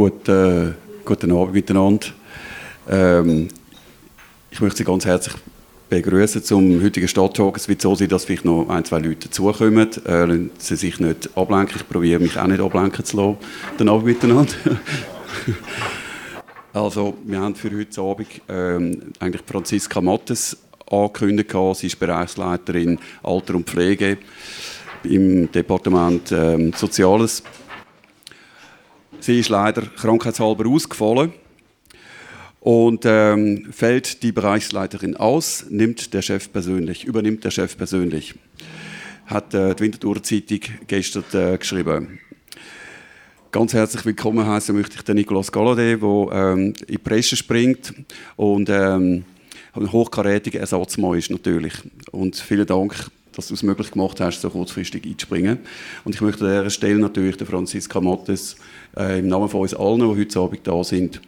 Guten, äh, guten Abend miteinander. Ähm, ich möchte Sie ganz herzlich begrüßen zum heutigen Stadttalk. Es wird so sein, dass vielleicht noch ein, zwei Leute dazukommen. Äh, Sie sich nicht ablenken. Ich probiere mich auch nicht ablenken zu lassen. Den Abend miteinander. also, wir haben für heute Abend ähm, eigentlich Franziska Mattes angekündigt. Sie ist Bereichsleiterin Alter und Pflege im Departement ähm, Soziales. Sie ist leider krankheitshalber ausgefallen. Und ähm, fällt die Bereichsleiterin aus, nimmt der Chef persönlich, übernimmt der Chef persönlich. Hat äh, die Winterthur Zeitung gestern äh, geschrieben. Ganz herzlich willkommen heißen möchte ich den Nicolas Galladay, der ähm, in die Presse springt und ähm, ein hochkarätiger Ersatzmann ist natürlich. Und vielen Dank, dass du es möglich gemacht hast, so kurzfristig einzuspringen. Und ich möchte an dieser Stelle natürlich der Franziska Mattes äh, im Namen von uns allen, die heute Abend da sind,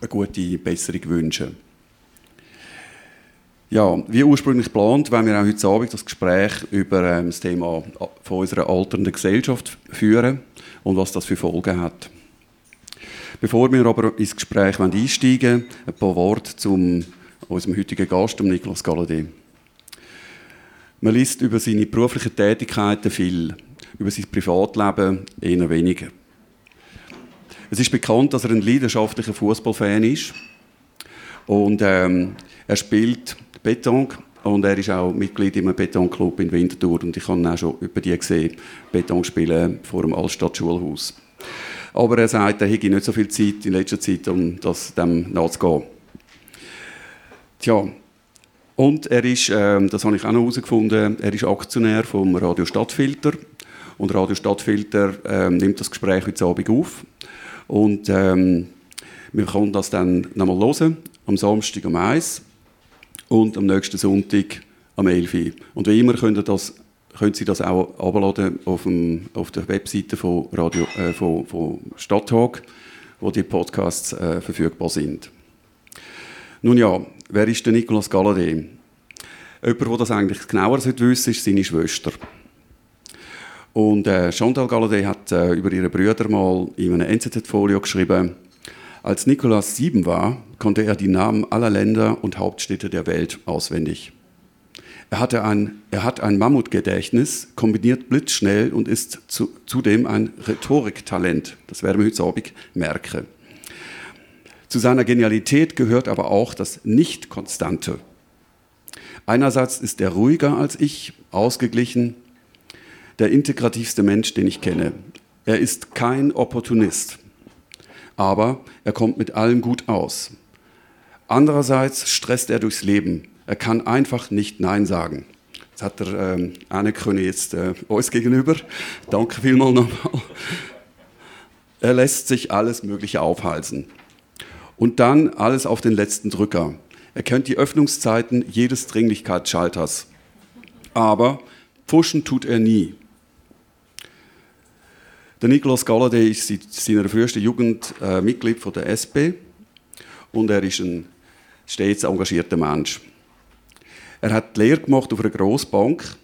eine gute Besserung wünschen. Ja, wie ursprünglich geplant, wollen wir auch heute Abend das Gespräch über ähm, das Thema von unserer alternden Gesellschaft führen und was das für Folgen hat. Bevor wir aber ins Gespräch einsteigen, ein paar Worte zu unserem heutigen Gast, Niklas Galladay. Man liest über seine beruflichen Tätigkeiten viel, über sein Privatleben eher weniger. Es ist bekannt, dass er ein leidenschaftlicher Fußballfan ist. Und ähm, er spielt Beton und er ist auch Mitglied im Betonclub in Winterthur. Und ich habe ihn auch schon über die gesehen, Beton spielen vor dem Altstadtschulhaus. Aber er sagt, er hätte nicht so viel Zeit in letzter Zeit, um das dem nachzugehen. Tja, und er ist, ähm, das habe ich auch noch herausgefunden, er ist Aktionär vom Radio Stadtfilter. Und Radio Stadtfilter ähm, nimmt das Gespräch heute Abend auf. Und ähm, wir können das dann nochmal hören, am Samstag um 1 und am nächsten Sonntag am 11 Uhr. Und wie immer können, das, können Sie das auch abladen auf, auf der Webseite von, Radio, äh, von, von Stadttalk, wo die Podcasts äh, verfügbar sind. Nun ja, wer ist der Nicolas Galladay? Jemand, der das eigentlich genauer wissen sollte, ist seine Schwester. Und äh, Chantal Galladay hat äh, über ihre Brüder mal in einem NZZ-Folio geschrieben, als Nikolaus sieben war, konnte er die Namen aller Länder und Hauptstädte der Welt auswendig. Er, hatte ein, er hat ein Mammutgedächtnis, kombiniert blitzschnell und ist zu, zudem ein Rhetoriktalent. Das werden wir heute Abend merken. Zu seiner Genialität gehört aber auch das Nicht-Konstante. Einerseits ist er ruhiger als ich, ausgeglichen, der integrativste Mensch, den ich kenne. Er ist kein Opportunist, aber er kommt mit allem gut aus. Andererseits stresst er durchs Leben. Er kann einfach nicht Nein sagen. Das hat er ähm, anerkennen jetzt äh, uns gegenüber. Danke vielmals nochmal. Er lässt sich alles Mögliche aufhalsen. Und dann alles auf den letzten Drücker. Er kennt die Öffnungszeiten jedes Dringlichkeitsschalters. Aber pfuschen tut er nie. Der Nikolaus Galladay ist seit seiner frühesten Jugend äh, Mitglied von der SP und er ist ein stets engagierter Mensch. Er hat die Lehre gemacht auf einer Grossbank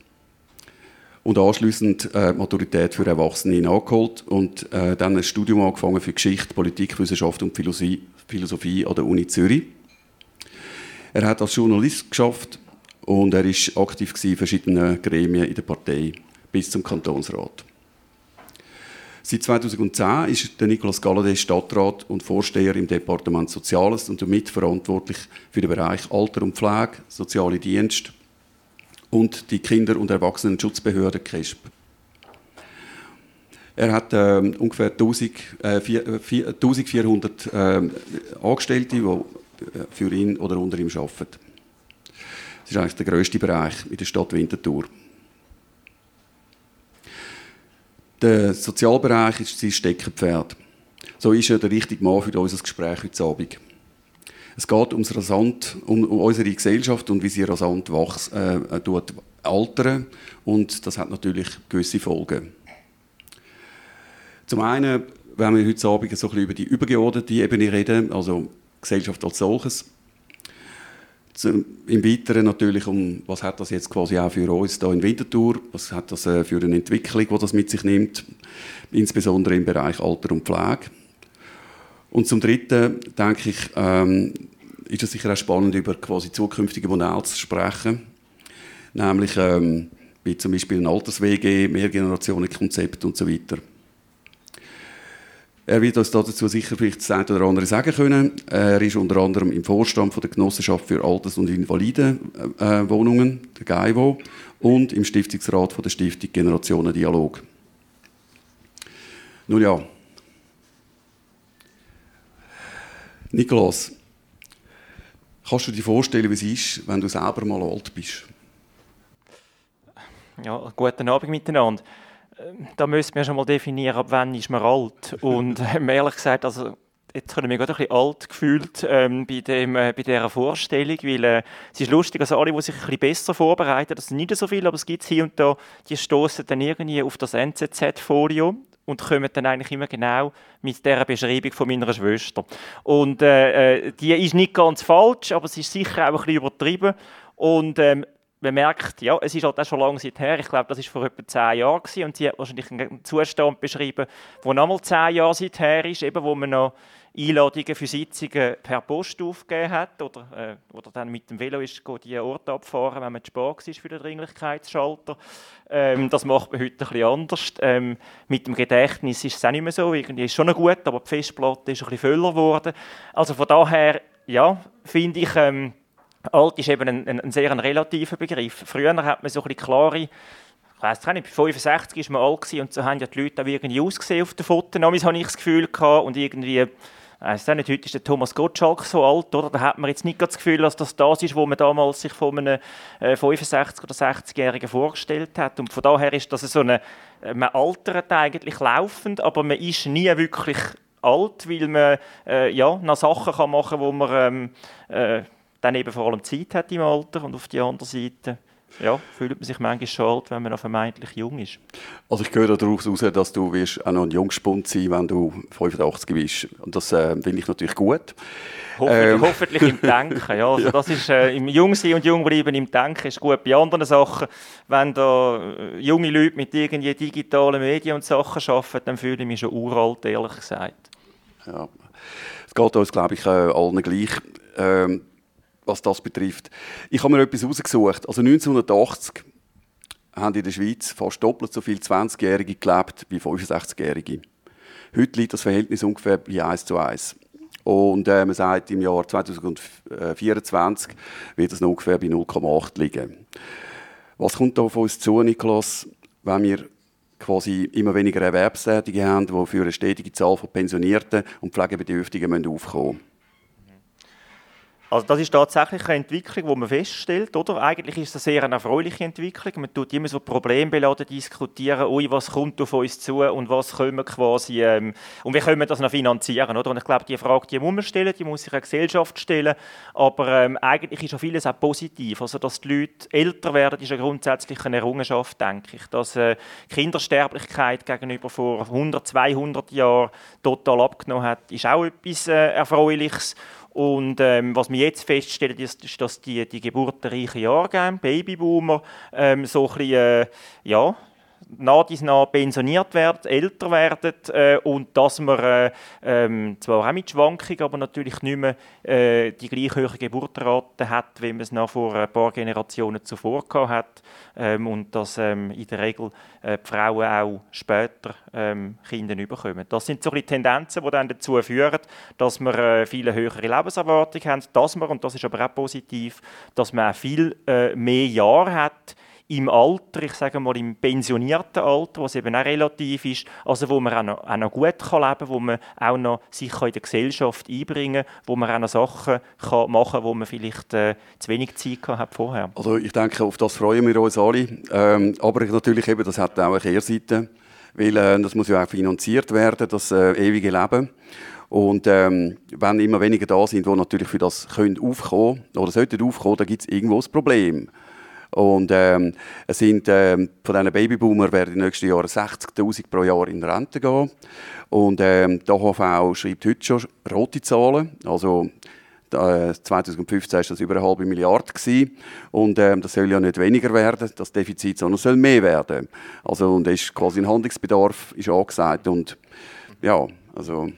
und anschließend äh, Maturität für Erwachsene nachgeholt und äh, dann ein Studium angefangen für Geschichte, Politikwissenschaft und Philosophie, Philosophie an der Uni Zürich. Er hat als Journalist geschafft und er ist aktiv in verschiedenen Gremien in der Partei bis zum Kantonsrat. Seit 2010 ist der Nikolaus Galladay Stadtrat und Vorsteher im Departement Soziales und damit verantwortlich für den Bereich Alter und Pflege, soziale Dienste und die Kinder- und Erwachsenenschutzbehörde KESP. Er hat äh, ungefähr 1000, äh, 1400 äh, Angestellte, die äh, für ihn oder unter ihm arbeiten. Das ist eigentlich der grösste Bereich in der Stadt Winterthur. Der Sozialbereich ist sein Steckenpferd. So ist er der richtige Mann für unser Gespräch heute Abend. Es geht ums rasant, um, unsere Gesellschaft und wie sie rasant wachs, äh, altern. Und das hat natürlich gewisse Folgen. Zum einen werden wir heute Abend so ein bisschen über die übergeordnete Ebene reden, also Gesellschaft als solches. Im Weiteren natürlich um, was hat das jetzt quasi auch für uns da in Winterthur, was hat das äh, für eine Entwicklung, die das mit sich nimmt, insbesondere im Bereich Alter und Pflege. Und zum Dritten denke ich, ähm, ist es sicher auch spannend, über quasi zukünftige Modelle zu sprechen. Nämlich ähm, wie zum Beispiel ein Alters-WG, Mehrgenerationenkonzept und so weiter. Er wird uns dazu sicher vielleicht das eine oder andere sagen können. Er ist unter anderem im Vorstand von der Genossenschaft für Alters- und Invalidenwohnungen, äh, der GAIWO, und im Stiftungsrat von der Stiftung Generationen Dialog. Nun ja. Nikolaus, kannst du dir vorstellen, wie es ist, wenn du selber mal alt bist? Ja, guten Abend miteinander. Ähm, da müssen wir schon mal definieren, ab wann ist man alt. Und ähm, ehrlich gesagt, also jetzt habe ich mich gerade ein bisschen alt gefühlt ähm, bei, dem, äh, bei dieser Vorstellung, weil äh, es ist lustig, also alle, die sich ein bisschen besser vorbereiten, das sind nicht so viele, aber es gibt hier und da, die stoßen dann irgendwie auf das NZZ-Folio und kommen dann eigentlich immer genau mit der Beschreibung von meiner Schwester. Und äh, äh, die ist nicht ganz falsch, aber sie ist sicher auch ein bisschen übertrieben. Und ähm, man merkt, ja, es ist halt auch schon lange her, ich glaube, das ist vor etwa zehn Jahren gewesen, und sie hat wahrscheinlich einen Zustand beschrieben, der nochmal zehn Jahre seither ist, eben wo man noch Einladungen für Sitzungen per Post aufgegeben hat oder, äh, oder dann mit dem Velo ist die Orte abfahren, wenn man spät ist für den Dringlichkeitsschalter. Ähm, das macht man heute ein anders. Ähm, mit dem Gedächtnis ist es auch nicht mehr so, irgendwie ist schon noch gut, aber die Festplatte ist ein voller geworden. Also von daher, ja, finde ich... Ähm, Alt ist eben ein, ein, ein sehr ein relativer Begriff. Früher hat man so ein klare ich weiss nicht, bei 65 war man alt und so haben ja die Leute auch irgendwie ausgesehen auf den Fotos. Damals habe ich das Gefühl und irgendwie, ich weiss nicht, heute ist der Thomas Gottschalk so alt, oder? Da hat man jetzt nicht das Gefühl, dass das das ist, was man damals sich von einem äh, 65- oder 60-Jährigen vorgestellt hat. Und von daher ist das so eine, man altert eigentlich laufend, aber man ist nie wirklich alt, weil man äh, ja, noch Sachen kann machen kann, wo man ähm, äh, dann eben vor allem Zeit hat im Alter und auf der anderen Seite ja, fühlt man sich manchmal schon alt, wenn man noch vermeintlich jung ist. Also ich höre daraus heraus, dass du wirst auch noch ein Jungspund sein wenn du 85 bist. Und das äh, finde ich natürlich gut. Hoffentlich, ähm. hoffentlich im Denken. Ja, also ja. Das ist, äh, im Jungsein und Jungbleiben im Denken ist gut. Bei anderen Sachen, wenn da äh, junge Leute mit irgendwie digitalen Medien und Sachen arbeiten, dann fühle ich mich schon uralt, ehrlich gesagt. Ja. Es geht uns, glaube ich, äh, allen gleich. Ähm, was das betrifft. Ich habe mir etwas rausgesucht. Also 1980 haben in der Schweiz fast doppelt so viele 20-Jährige gelebt wie 65-Jährige. Heute liegt das Verhältnis ungefähr bei 1 zu 1. Und äh, man sagt, im Jahr 2024 wird es ungefähr bei 0,8 liegen. Was kommt da auf uns zu, Niklas, wenn wir quasi immer weniger Erwerbstätige haben, die für eine stetige Zahl von Pensionierten und Pflegebedürftigen aufkommen müssen? Also das ist tatsächlich eine Entwicklung, die man feststellt, oder? Eigentlich ist es eine sehr erfreuliche Entwicklung. Man tut immer so problembeladen diskutieren, ui, was kommt auf uns zu und was können wir quasi, ähm, und wie können wir das noch finanzieren, oder? Und ich glaube, die Frage, die muss man stellen, die muss sich eine Gesellschaft stellen, aber ähm, eigentlich ist ja vieles auch positiv. Also, dass die Leute älter werden, ist eine Errungenschaft, denke ich. Dass äh, Kindersterblichkeit gegenüber vor 100, 200 Jahren total abgenommen hat, ist auch etwas äh, Erfreuliches. Und ähm, was wir jetzt feststellen, ist, ist dass die, die geburtenreichen Jahrgänge, Babyboomer, ähm, so ein bisschen, äh, ja, nach dies nach pensioniert werden, älter werden äh, und dass man äh, ähm, zwar auch mit Schwankungen, aber natürlich nicht mehr äh, die gleich hohe Geburtenrate hat, wie man es noch vor ein paar Generationen zuvor hat ähm, und dass ähm, in der Regel äh, die Frauen auch später ähm, Kinder bekommen. Das sind so die Tendenzen, die dann dazu führen, dass wir äh, viele höhere Lebenserwartung haben, dass man, und das ist aber auch positiv, dass man auch viel äh, mehr Jahre hat, im Alter, ich sage mal im pensionierten Alter, was eben auch relativ ist, also wo man auch noch, auch noch gut leben kann, wo man auch noch sich in der Gesellschaft einbringen kann, wo man auch noch Sachen kann machen kann, wo man vielleicht äh, zu wenig Zeit hat vorher. Also ich denke, auf das freuen wir uns alle, ähm, aber natürlich eben, das hat auch eine Kehrseite, weil äh, das muss ja auch finanziert werden, das äh, ewige Leben. Und ähm, wenn immer weniger da sind, die natürlich für das können aufkommen oder sollten aufkommen, dann gibt es irgendwo ein Problem. Und ähm, es sind, ähm, von diesen Babyboomer werden in den nächsten Jahren 60'000 pro Jahr in Rente gehen. Und ähm, die AHV schreibt heute schon rote Zahlen. Also 2015 war das über eine halbe Milliarde. Gewesen. Und ähm, das soll ja nicht weniger werden, das Defizit, sondern soll mehr werden. Also, und ist quasi ein Handlungsbedarf ist angesagt. Und ja, also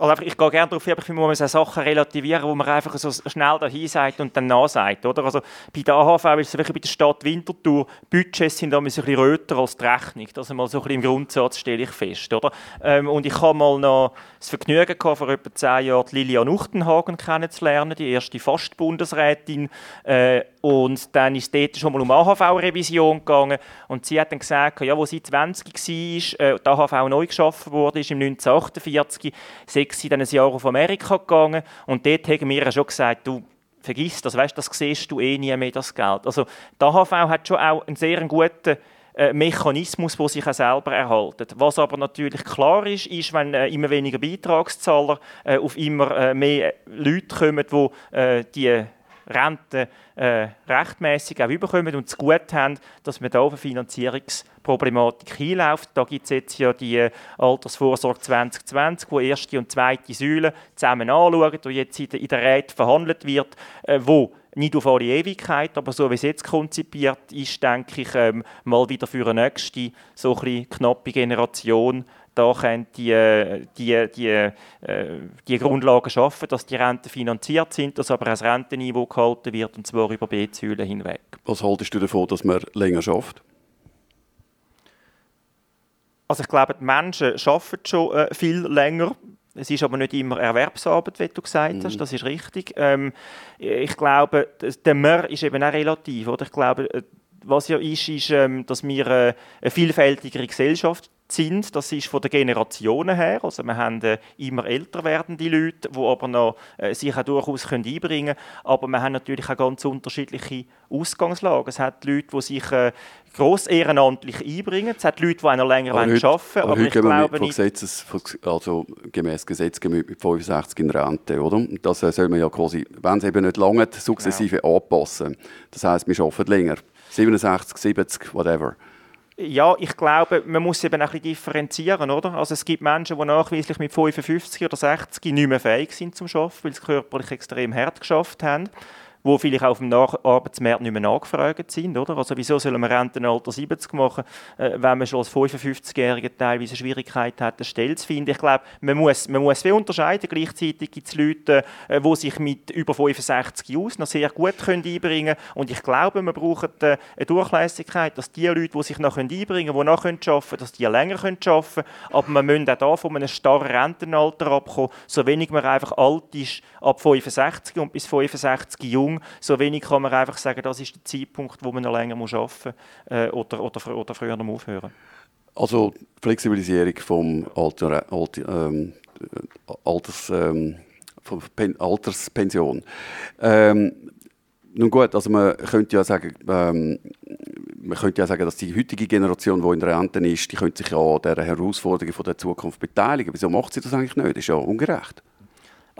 also ich gehe gerne darauf hin, aber ich finde, man muss Sachen relativieren, wo man einfach so schnell dahin sagt und dann nachsagt. Oder? Also bei der AHV ist es wirklich bei der Stadt Winterthur, Budgets sind da ein bisschen röter als die Rechnung. Das mal so ein bisschen im Grundsatz stelle ich fest. Oder? Ähm, und ich habe mal noch das Vergnügen gehabt, vor etwa zehn Jahren Lilian Uchtenhagen kennenzulernen, die erste Fastbundesrätin. Äh, und dann ist es dort schon mal um AHV-Revision gegangen. Und sie hat dann gesagt, ja, wo sie 20 war, äh, die AHV neu geschaffen wurde, ist im 1948, sechs dann ein Jahr auf Amerika gegangen. Und dort haben wir schon gesagt, du, vergiss das, weißt, das siehst du eh nie mehr, das Geld. Also die AHV hat schon auch einen sehr guten Mechanismus, der sich auch selber erhaltet. Was aber natürlich klar ist, ist, wenn äh, immer weniger Beitragszahler äh, auf immer äh, mehr Leute kommen, die äh, die Rente äh, rechtmäßig auch überkommen und es gut haben, dass man da auf eine Finanzierungsproblematik hinläuft. Da gibt es jetzt ja die äh, Altersvorsorge 2020, wo erste und zweite Säule zusammen anschauen, die jetzt in der, in der Räte verhandelt wird, äh, wo nicht auf alle Ewigkeit, aber so wie es jetzt konzipiert ist, denke ich, ähm, mal wieder für eine nächste, so ein knappe Generation da können die, äh, die, die, äh, die Grundlagen schaffen, dass die Renten finanziert sind, dass aber ein Rentenniveau gehalten wird, und zwar über B-Säulen hinweg. Was haltest du davon, dass man länger schafft? Also ich glaube, die Menschen arbeiten schon äh, viel länger. Es ist aber nicht immer Erwerbsarbeit, wie du gesagt hast, mhm. das ist richtig. Ähm, ich glaube, der Mehr ist eben auch relativ. Oder? Ich glaube, äh, was ja ist, ist, ähm, dass wir äh, eine vielfältigere Gesellschaft sind. Das ist von den Generationen her. Also wir haben äh, immer älter werdende Leute, die aber noch äh, sich auch durchaus können einbringen können. Aber wir haben natürlich auch ganz unterschiedliche Ausgangslagen. Es hat Leute, die sich äh, gross ehrenamtlich einbringen. Es hat Leute, die noch länger aber heute, arbeiten aber, aber ich glaube nicht... Gesetzes, also gemäß Gesetz mit 65 in Rente, oder? Das äh, soll man ja quasi, wenn es eben nicht lange sukzessive ja. anpassen. Das heisst, wir arbeiten länger. 67, 70, whatever. Ja, ich glaube, man muss eben ein bisschen differenzieren, oder? Also es gibt Menschen, die nachweislich mit 55 oder 60 nicht mehr fähig sind zum Arbeiten, weil sie körperlich extrem hart geschafft haben die vielleicht auf dem Arbeitsmarkt nicht mehr nachgefragt sind. Oder? Also wieso sollen wir Rentenalter 70 machen, äh, wenn man schon als 55-Jähriger teilweise Schwierigkeiten hat, eine Stelle zu finden? Ich glaube, man muss, man muss viel unterscheiden. Gleichzeitig gibt es Leute, äh, die sich mit über 65 aus noch sehr gut können einbringen können. Und ich glaube, man braucht äh, eine Durchlässigkeit, dass die Leute, die sich noch einbringen können, die noch arbeiten können, dass die länger arbeiten können. Aber man müssen auch da von einem starren Rentenalter abkommen, so wenig man einfach alt ist, ab 65 und bis 65 jung jung. So wenig kann man einfach sagen, das ist der Zeitpunkt, wo man noch länger muss arbeiten muss äh, oder, oder, oder früher aufhören. Also Flexibilisierung vom Alter, Alter, ähm, Alters, ähm, Pen Alterspension. Ähm, nun gut, also man könnte ja sagen, ähm, man könnte ja sagen, dass die heutige Generation, die in der Rente ist, die könnte sich ja an dieser Herausforderung der Zukunft beteiligen. Wieso macht sie das eigentlich nicht? Das ist ja ungerecht.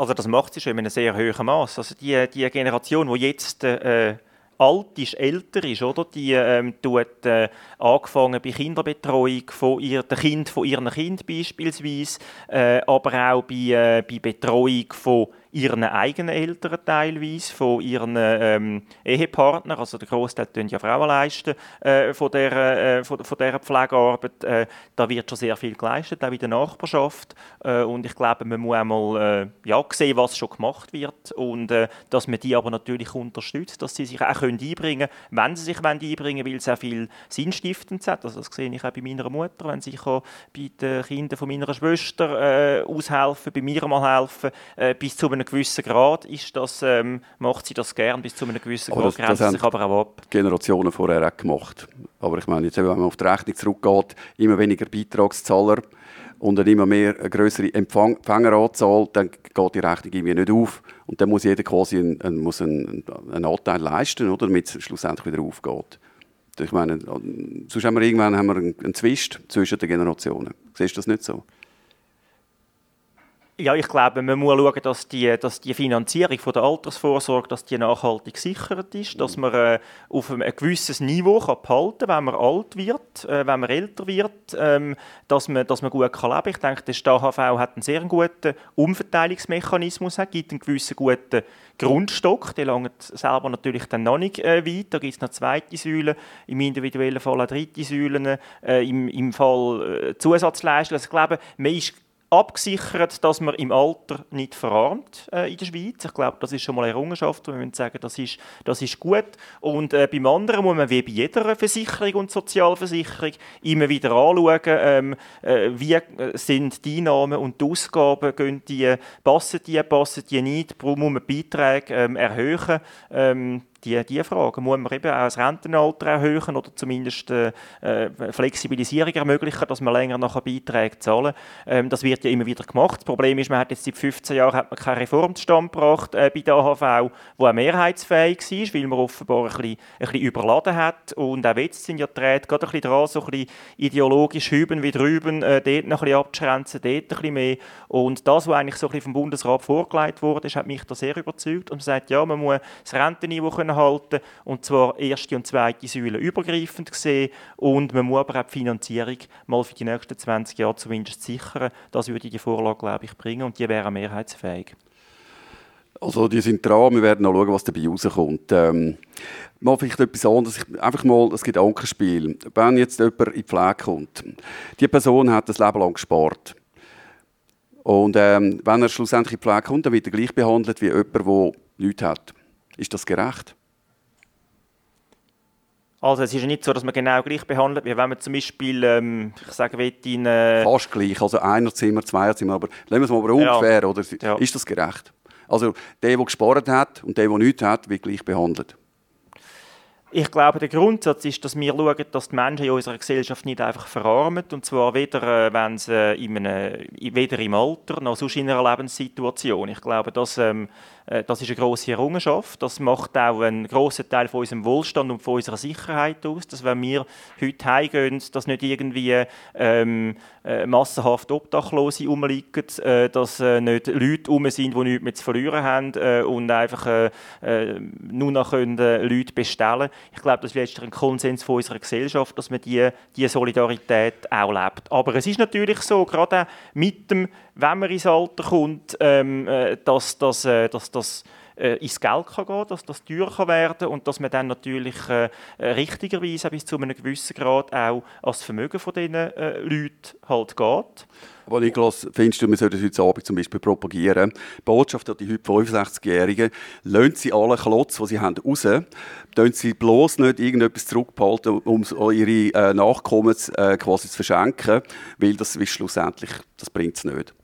Also das macht sie schon in einem sehr hohen Maß. Also die, die Generation, die jetzt äh, alt ist, älter ist, oder? Die ähm, tut äh, angefangen bei Kinderbetreuung von ihr, der Kind von ihren Kind beispielsweise, äh, aber auch bei, äh, bei Betreuung von ihren eigenen Eltern teilweise, von ihren ähm, Ehepartnern, also der Großteil tun ja Frauen leisten äh, von der äh, von, von der Pflegearbeit. Äh, da wird schon sehr viel geleistet, auch in der Nachbarschaft. Äh, und ich glaube, man muss einmal äh, ja, sehen, was schon gemacht wird und äh, dass man die aber natürlich unterstützt, dass sie sich auch können einbringen können, wenn sie sich einbringen wollen, weil es auch viel sinnstiftend hat. Also das sehe ich auch bei meiner Mutter, wenn sie bei den Kindern von meiner Schwester aushelfen, bei mir mal helfen, bis zu einem einem gewissen Grad ist das, ähm, macht sie das gern, bis zu einem gewissen Grad grenzt das sich aber auch ab. Generationen vorher auch gemacht. Aber ich meine, jetzt, wenn man auf die Rechnung zurückgeht, immer weniger Beitragszahler und eine immer mehr eine größere Empfängeranzahl, dann geht die Rechnung irgendwie nicht auf. Und dann muss jeder quasi einen, einen, muss einen, einen Anteil leisten, oder, damit es schlussendlich wieder aufgeht. Ich meine, sonst haben wir irgendwann haben wir einen, einen Zwist zwischen den Generationen. Siehst du das nicht so? Ja, ich glaube, man muss schauen, dass die, dass die Finanzierung von der Altersvorsorge dass die nachhaltig gesichert ist, dass man äh, auf ein, ein gewisses Niveau kann behalten kann, wenn man alt wird, äh, wenn man älter wird, ähm, dass, man, dass man gut kann leben kann. Ich denke, der StHV hat einen sehr guten Umverteilungsmechanismus, hat, gibt einen gewissen guten Grundstock, der langt selber natürlich dann noch nicht äh, weit. Da gibt es noch zweite Säulen, im individuellen Fall auch dritte Säulen, äh, im, im Fall äh, Zusatzleistungen. Also ich glaube, man ist abgesichert, dass man im Alter nicht verarmt äh, in der Schweiz. Ich glaube, das ist schon mal eine Errungenschaft, wo wir müssen sagen, das ist, das ist gut. Und äh, beim anderen muss man wie bei jeder Versicherung und Sozialversicherung immer wieder anschauen, ähm, äh, wie äh, sind die Einnahmen und die Ausgaben, gehen die, passen die, passen die nicht, muss man Beiträge ähm, erhöhen. Ähm, die, die Frage. Muss man eben auch das Rentenalter erhöhen oder zumindest äh, äh, Flexibilisierung ermöglichen, dass man länger nachher Beiträge zahlen ähm, Das wird ja immer wieder gemacht. Das Problem ist, man hat jetzt seit 15 Jahren hat man keine Reform zustande gebracht äh, bei der AHV, die auch mehrheitsfähig war, weil man offenbar ein bisschen, ein bisschen überladen hat. Und auch jetzt sind ja die Räte gerade ein bisschen dran, so ein bisschen ideologisch hüben wie drüben, äh, dort noch ein bisschen abzuschränzen, dort ein bisschen mehr. Und das, was eigentlich so ein bisschen vom Bundesrat vorgelegt wurde, hat mich da sehr überzeugt. Und man sagt, ja, man muss das Rentenniveau können halten und zwar erste und zweite Säule übergreifend gesehen und man muss aber auch die Finanzierung mal für die nächsten 20 Jahre zumindest sichern. Das würde die Vorlage, glaube ich, bringen und die wäre mehrheitsfähig. Also die sind dran, wir werden noch schauen, was dabei rauskommt. Ähm, mal vielleicht etwas anderes, einfach mal das Gedankenspiel. Wenn jetzt jemand in die Pflege kommt, die Person hat das Leben lang gespart. Und ähm, wenn er schlussendlich in die Pflege kommt, dann wird er gleich behandelt wie jemand, der nichts hat. Ist das gerecht? Also es ist ja nicht so, dass man genau gleich behandelt, wie wenn man zum Beispiel, ähm, ich sage, in... Äh Fast gleich, also Einerzimmer, Zweierzimmer, aber lassen wir es mal aber ungefähr, ja. oder? Ja. Ist das gerecht? Also der, der gespart hat und der, der nichts hat, wird gleich behandelt. Ich glaube, der Grundsatz ist, dass wir schauen, dass die Menschen in unserer Gesellschaft nicht einfach verarmen. Und zwar weder, äh, wenn sie, äh, in einem, weder im Alter noch sonst in einer Lebenssituation. Ich glaube, dass ähm, äh, das ist eine große Errungenschaft. Das macht auch einen großen Teil von unserem Wohlstand und von unserer Sicherheit aus, dass wenn wir heute heimgehen, dass nicht irgendwie ähm, äh, massenhaft Obdachlose rumliegen, äh, dass äh, nicht Leute rum sind, die nichts mehr zu verlieren haben äh, und einfach äh, nur noch können, Leute bestellen Ich glaube, das ist ein Konsens von unserer Gesellschaft, dass man diese die Solidarität auch lebt. Aber es ist natürlich so, gerade mit dem wenn man ins Alter kommt, ähm, äh, dass, dass, äh, dass das äh, ins Geld kann gehen dass das teuer kann werden und dass man dann natürlich äh, äh, richtigerweise bis zu einem gewissen Grad auch als Vermögen von diesen äh, Leuten halt geht. Aber Niklas, findest du, wir sollten heute Abend zum Beispiel propagieren? Botschaft an die heute 65-Jährigen, lönt sie alle Klotz, die sie haben, raus, tun sie bloß nicht irgendetwas zurückbehalten, um ihre äh, Nachkommen äh, quasi zu verschenken, weil das ist schlussendlich, das bringt es nicht.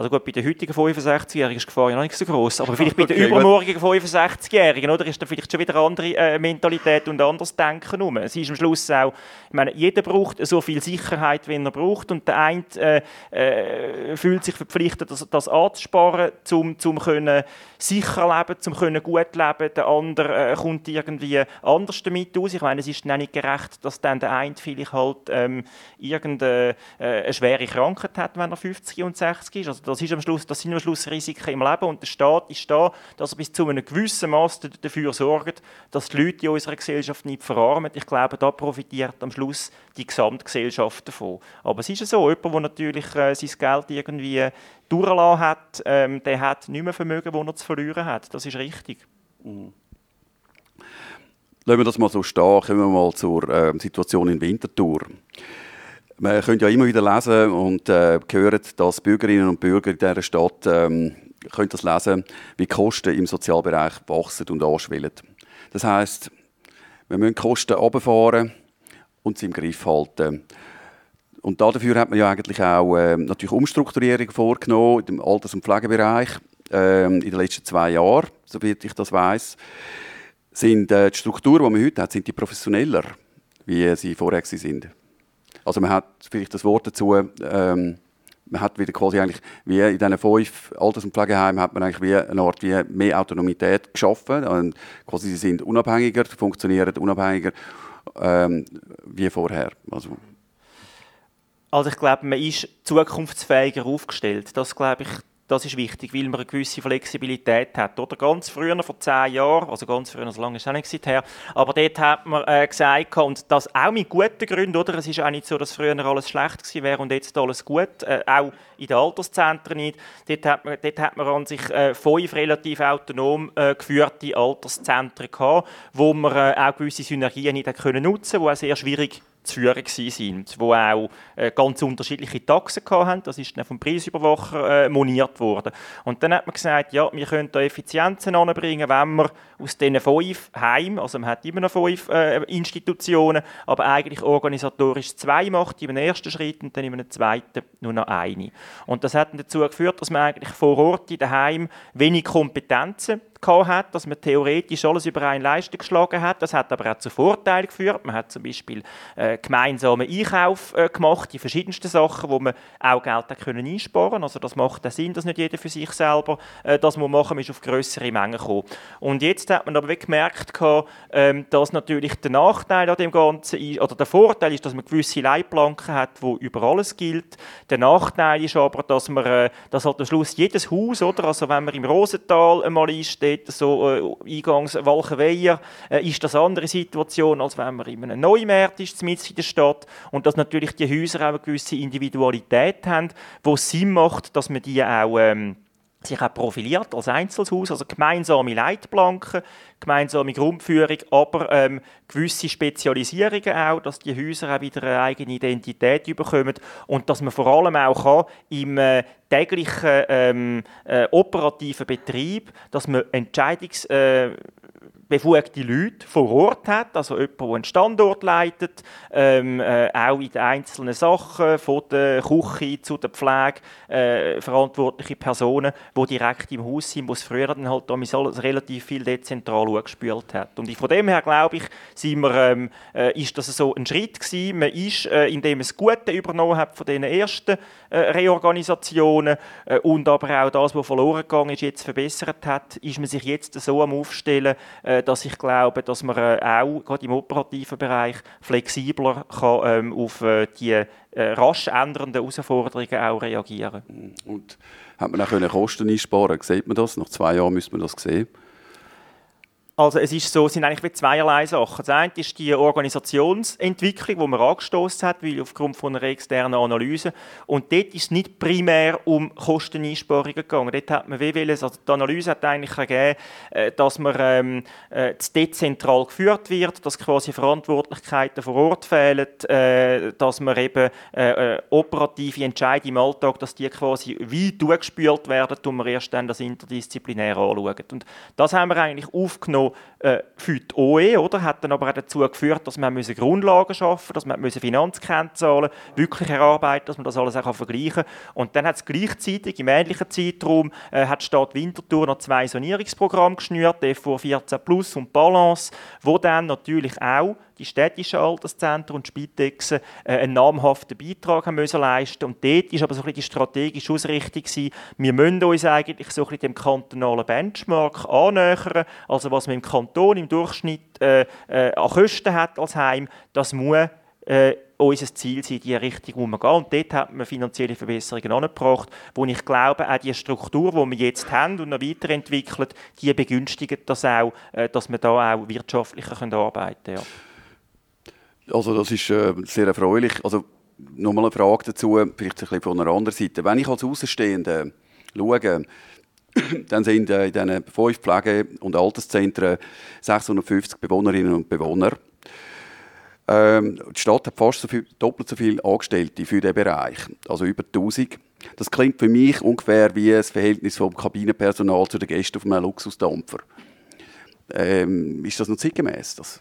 Also gut, bei den heutigen 65-Jährigen ist die Gefahr ja noch nicht so groß, aber vielleicht bei den übermorgigen 65-Jährigen, oder, ist da vielleicht schon wieder eine andere äh, Mentalität und anderes Denken um. Es ist am Schluss auch, ich meine, jeder braucht so viel Sicherheit, wie er braucht und der eine äh, äh, fühlt sich verpflichtet, das, das anzusparen, um zum können sicher leben, um können gut leben. Der andere äh, kommt irgendwie anders damit aus. Ich meine, es ist dann nicht gerecht, dass dann der eine vielleicht halt ähm, irgendeine äh, schwere Krankheit hat, wenn er 50 und 60 ist. Also das, ist am Schluss, das sind am Schluss Risiken im Leben und der Staat ist da, dass er bis zu einem gewissen Maß dafür sorgt, dass die Leute in unserer Gesellschaft nicht verarmen. Ich glaube, da profitiert am Schluss die Gesamtgesellschaft davon. Aber es ist ja so, jemand, der natürlich äh, sein Geld irgendwie durchgelassen hat, ähm, der hat nicht mehr Vermögen, das er zu verlieren hat. Das ist richtig. Mhm. Lassen wir das mal so stehen. Kommen wir mal zur äh, Situation in Winterthur. Man könnte ja immer wieder lesen und äh, hören, dass Bürgerinnen und Bürger in dieser Stadt ähm, können das lesen, wie die Kosten im Sozialbereich wachsen und anschwellen. Das heißt, wir müssen Kosten runterfahren und sie im Griff halten. Und dafür hat man ja eigentlich auch äh, natürlich Umstrukturierung vorgenommen im Alters- und Pflegebereich äh, in den letzten zwei Jahren, soweit ich das weiß. Sind äh, die Strukturen, die man heute hat, sind die professioneller, wie sie vorher sind. Also man hat vielleicht das Wort dazu, ähm, man hat wieder quasi eigentlich, wie in diesen fünf Alters- und Pflegeheimen hat man eigentlich wie eine Art wie mehr Autonomität geschaffen. Und quasi sie sind unabhängiger, funktionieren unabhängiger ähm, wie vorher. Also, also ich glaube, man ist zukunftsfähiger aufgestellt. Das glaube ich, das ist wichtig, weil man eine gewisse Flexibilität hat. Oder ganz früher, vor zehn Jahren, also ganz früher, so lange ist es auch nicht her, aber dort hat man äh, gesagt, und das auch mit guten Gründen, oder? Es ist auch nicht so, dass früher alles schlecht gewesen wäre und jetzt alles gut, äh, auch in den Alterszentren nicht. Dort hat man, dort hat man an sich äh, fünf relativ autonom äh, geführte Alterszentren gehabt, wo man äh, auch gewisse Synergien nicht können nutzen die auch sehr schwierig führen sind, wo auch äh, ganz unterschiedliche Taxen hatten. Das ist dann vom Preisüberwacher äh, moniert worden. Und dann hat man gesagt, ja, wir können da Effizienzen anbringen, wenn wir aus diesen fünf Heimen, also man hat immer noch fünf äh, Institutionen, aber eigentlich organisatorisch zwei macht, einem ersten Schritt und dann in einem zweiten nur noch eine. Und das hat dann dazu geführt, dass man eigentlich vor Ort in den Heimen wenig Kompetenzen hat, dass man theoretisch alles über eine Leistung geschlagen hat. Das hat aber auch zu Vorteilen geführt. Man hat zum Beispiel äh, gemeinsamen Einkauf äh, gemacht, die verschiedensten Sachen, wo man auch Geld können einsparen Also das macht den Sinn, dass nicht jeder für sich selber äh, das muss machen muss, auf größere Mengen kommen. Und jetzt hat man aber gemerkt, äh, dass natürlich der Nachteil an dem Ganzen ist, oder der Vorteil ist, dass man gewisse Leitplanken hat, wo über alles gilt. Der Nachteil ist aber, dass man, äh, dass halt am Schluss jedes Haus, oder, also wenn man im Rosental einmal ist, dort so äh, Eingangs Walchenweiher, äh, ist das eine andere Situation, als wenn man in einem Neumarkt ist, mitten in der Stadt. Und dass natürlich die Häuser auch eine gewisse Individualität haben, wo Sinn macht, dass man die auch ähm, sich auch profiliert als Einzelhaus, also gemeinsame Leitplanken, gemeinsame Grundführung, aber ähm, gewisse Spezialisierungen auch, dass die Häuser auch wieder eine eigene Identität bekommen. Und dass man vor allem auch kann, im äh, täglichen ähm, äh, operativen Betrieb, dass man Entscheidungs äh, befugte Leute vor Ort hat, also jemand, der einen Standort leitet, ähm, äh, auch in den einzelnen Sachen, von der Küche zu der Pflege, äh, verantwortliche Personen, die direkt im Haus sind, wo es früher dann halt relativ viel dezentral gespült hat. Und von dem her, glaube ich, sind wir, ähm, äh, ist das so ein Schritt gewesen. Man ist, äh, indem man das Gute übernommen hat von diesen ersten äh, Reorganisationen äh, und aber auch das, was verloren gegangen ist, jetzt verbessert hat, ist man sich jetzt so am Aufstellen, äh, dass ich glaube, dass man äh, auch gerade im operativen Bereich flexibler kann, ähm, auf äh, die äh, rasch ändernden Herausforderungen auch reagieren. Und hat man auch Kosten einsparen Sieht man das? Nach zwei Jahren müsste man das sehen. Also es ist so, es sind eigentlich zweierlei Sachen. Das eine ist die Organisationsentwicklung, die man angestoßen hat, weil aufgrund von einer externen Analyse. Und dort ist es nicht primär um Kosteneinsparungen gegangen. Dort hat man wollen, also die Analyse hat eigentlich ergeben, äh, dass man ähm, äh, dezentral geführt wird, dass quasi Verantwortlichkeiten vor Ort fehlen, äh, dass man eben äh, äh operative Entscheidungen im Alltag, dass die quasi wie durchgespült werden, und man erst dann das interdisziplinär anschauen. Und das haben wir eigentlich aufgenommen äh, für die OE, oder? Hat dann aber auch dazu geführt, dass man Grundlagen schaffen dass man Finanzkennzahlen wirklich erarbeiten dass man das alles auch vergleichen kann. Und dann hat es gleichzeitig, im ähnlichen Zeitraum, äh, hat die Stadt Winterthur noch zwei Sanierungsprogramme geschnürt, FO 14 Plus und Balance, wo dann natürlich auch die städtischen Alterszentren und Spitex äh, einen namhaften Beitrag haben müssen leisten Und dort war aber so ein die strategische Ausrichtung, gewesen, wir müssen uns eigentlich so ein dem kantonalen Benchmark annähern, also was man im Kanton im Durchschnitt äh, äh, an Kosten hat als Heim, das muss äh, unser Ziel sein, die Richtung, wo wir gehen. Und dort hat man finanzielle Verbesserungen angebracht, wo ich glaube, auch die Struktur, die wir jetzt haben und noch weiterentwickeln, die begünstigt das auch, äh, dass wir da auch wirtschaftlicher arbeiten können. Ja. Also das ist äh, sehr erfreulich. Also nochmal eine Frage dazu, vielleicht ein bisschen von einer anderen Seite. Wenn ich als Außenstehender schaue, dann sind äh, in diesen fünf Pflege- und Alterszentren 650 Bewohnerinnen und Bewohner. Ähm, die Stadt hat fast so viel, doppelt so viele Angestellte für diesen Bereich, also über 1000. Das klingt für mich ungefähr wie das Verhältnis vom Kabinenpersonal zu den Gästen auf einem Luxusdampfer. Ähm, ist das noch zeitgemäß?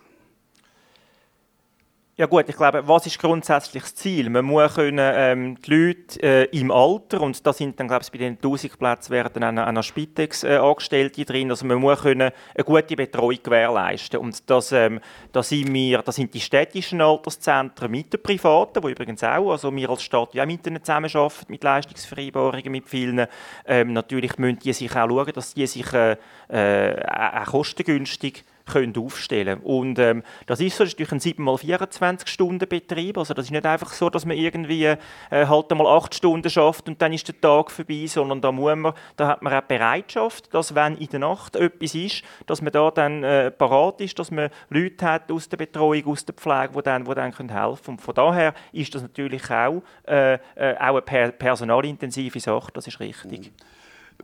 Ja gut, ich glaube, was ist grundsätzlich das Ziel? Man muss können, ähm, die Leute äh, im Alter, und da sind dann, glaube ich, bei den 1000 Plätzen werden dann eine Spitex-Angestellte äh, drin, also man muss können eine gute Betreuung gewährleisten. Und das, ähm, da sind wir, das sind die städtischen Alterszentren mit den privaten, die übrigens auch, also wir als Stadt ja mit ihnen zusammenarbeiten, mit Leistungsvereinbarungen mit vielen. Ähm, natürlich müssen die sich auch schauen, dass die sich äh, äh, auch kostengünstig können aufstellen Und ähm, das ist so, das ist durch ein 7x24-Stunden-Betrieb. Also das ist nicht einfach so, dass man irgendwie äh, halt einmal 8 Stunden schafft und dann ist der Tag vorbei, sondern da muss man, da hat man auch Bereitschaft, dass wenn in der Nacht etwas ist, dass man da dann äh, parat ist, dass man Leute hat aus der Betreuung, aus der Pflege, die dann, die dann können helfen Und von daher ist das natürlich auch, äh, äh, auch eine per personalintensive Sache, das ist richtig. Mhm.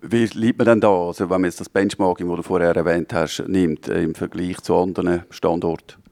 Wie liegt man denn da, also wenn man jetzt das Benchmarking, das du vorher erwähnt hast, nimmt, äh, im Vergleich zu anderen Standorten?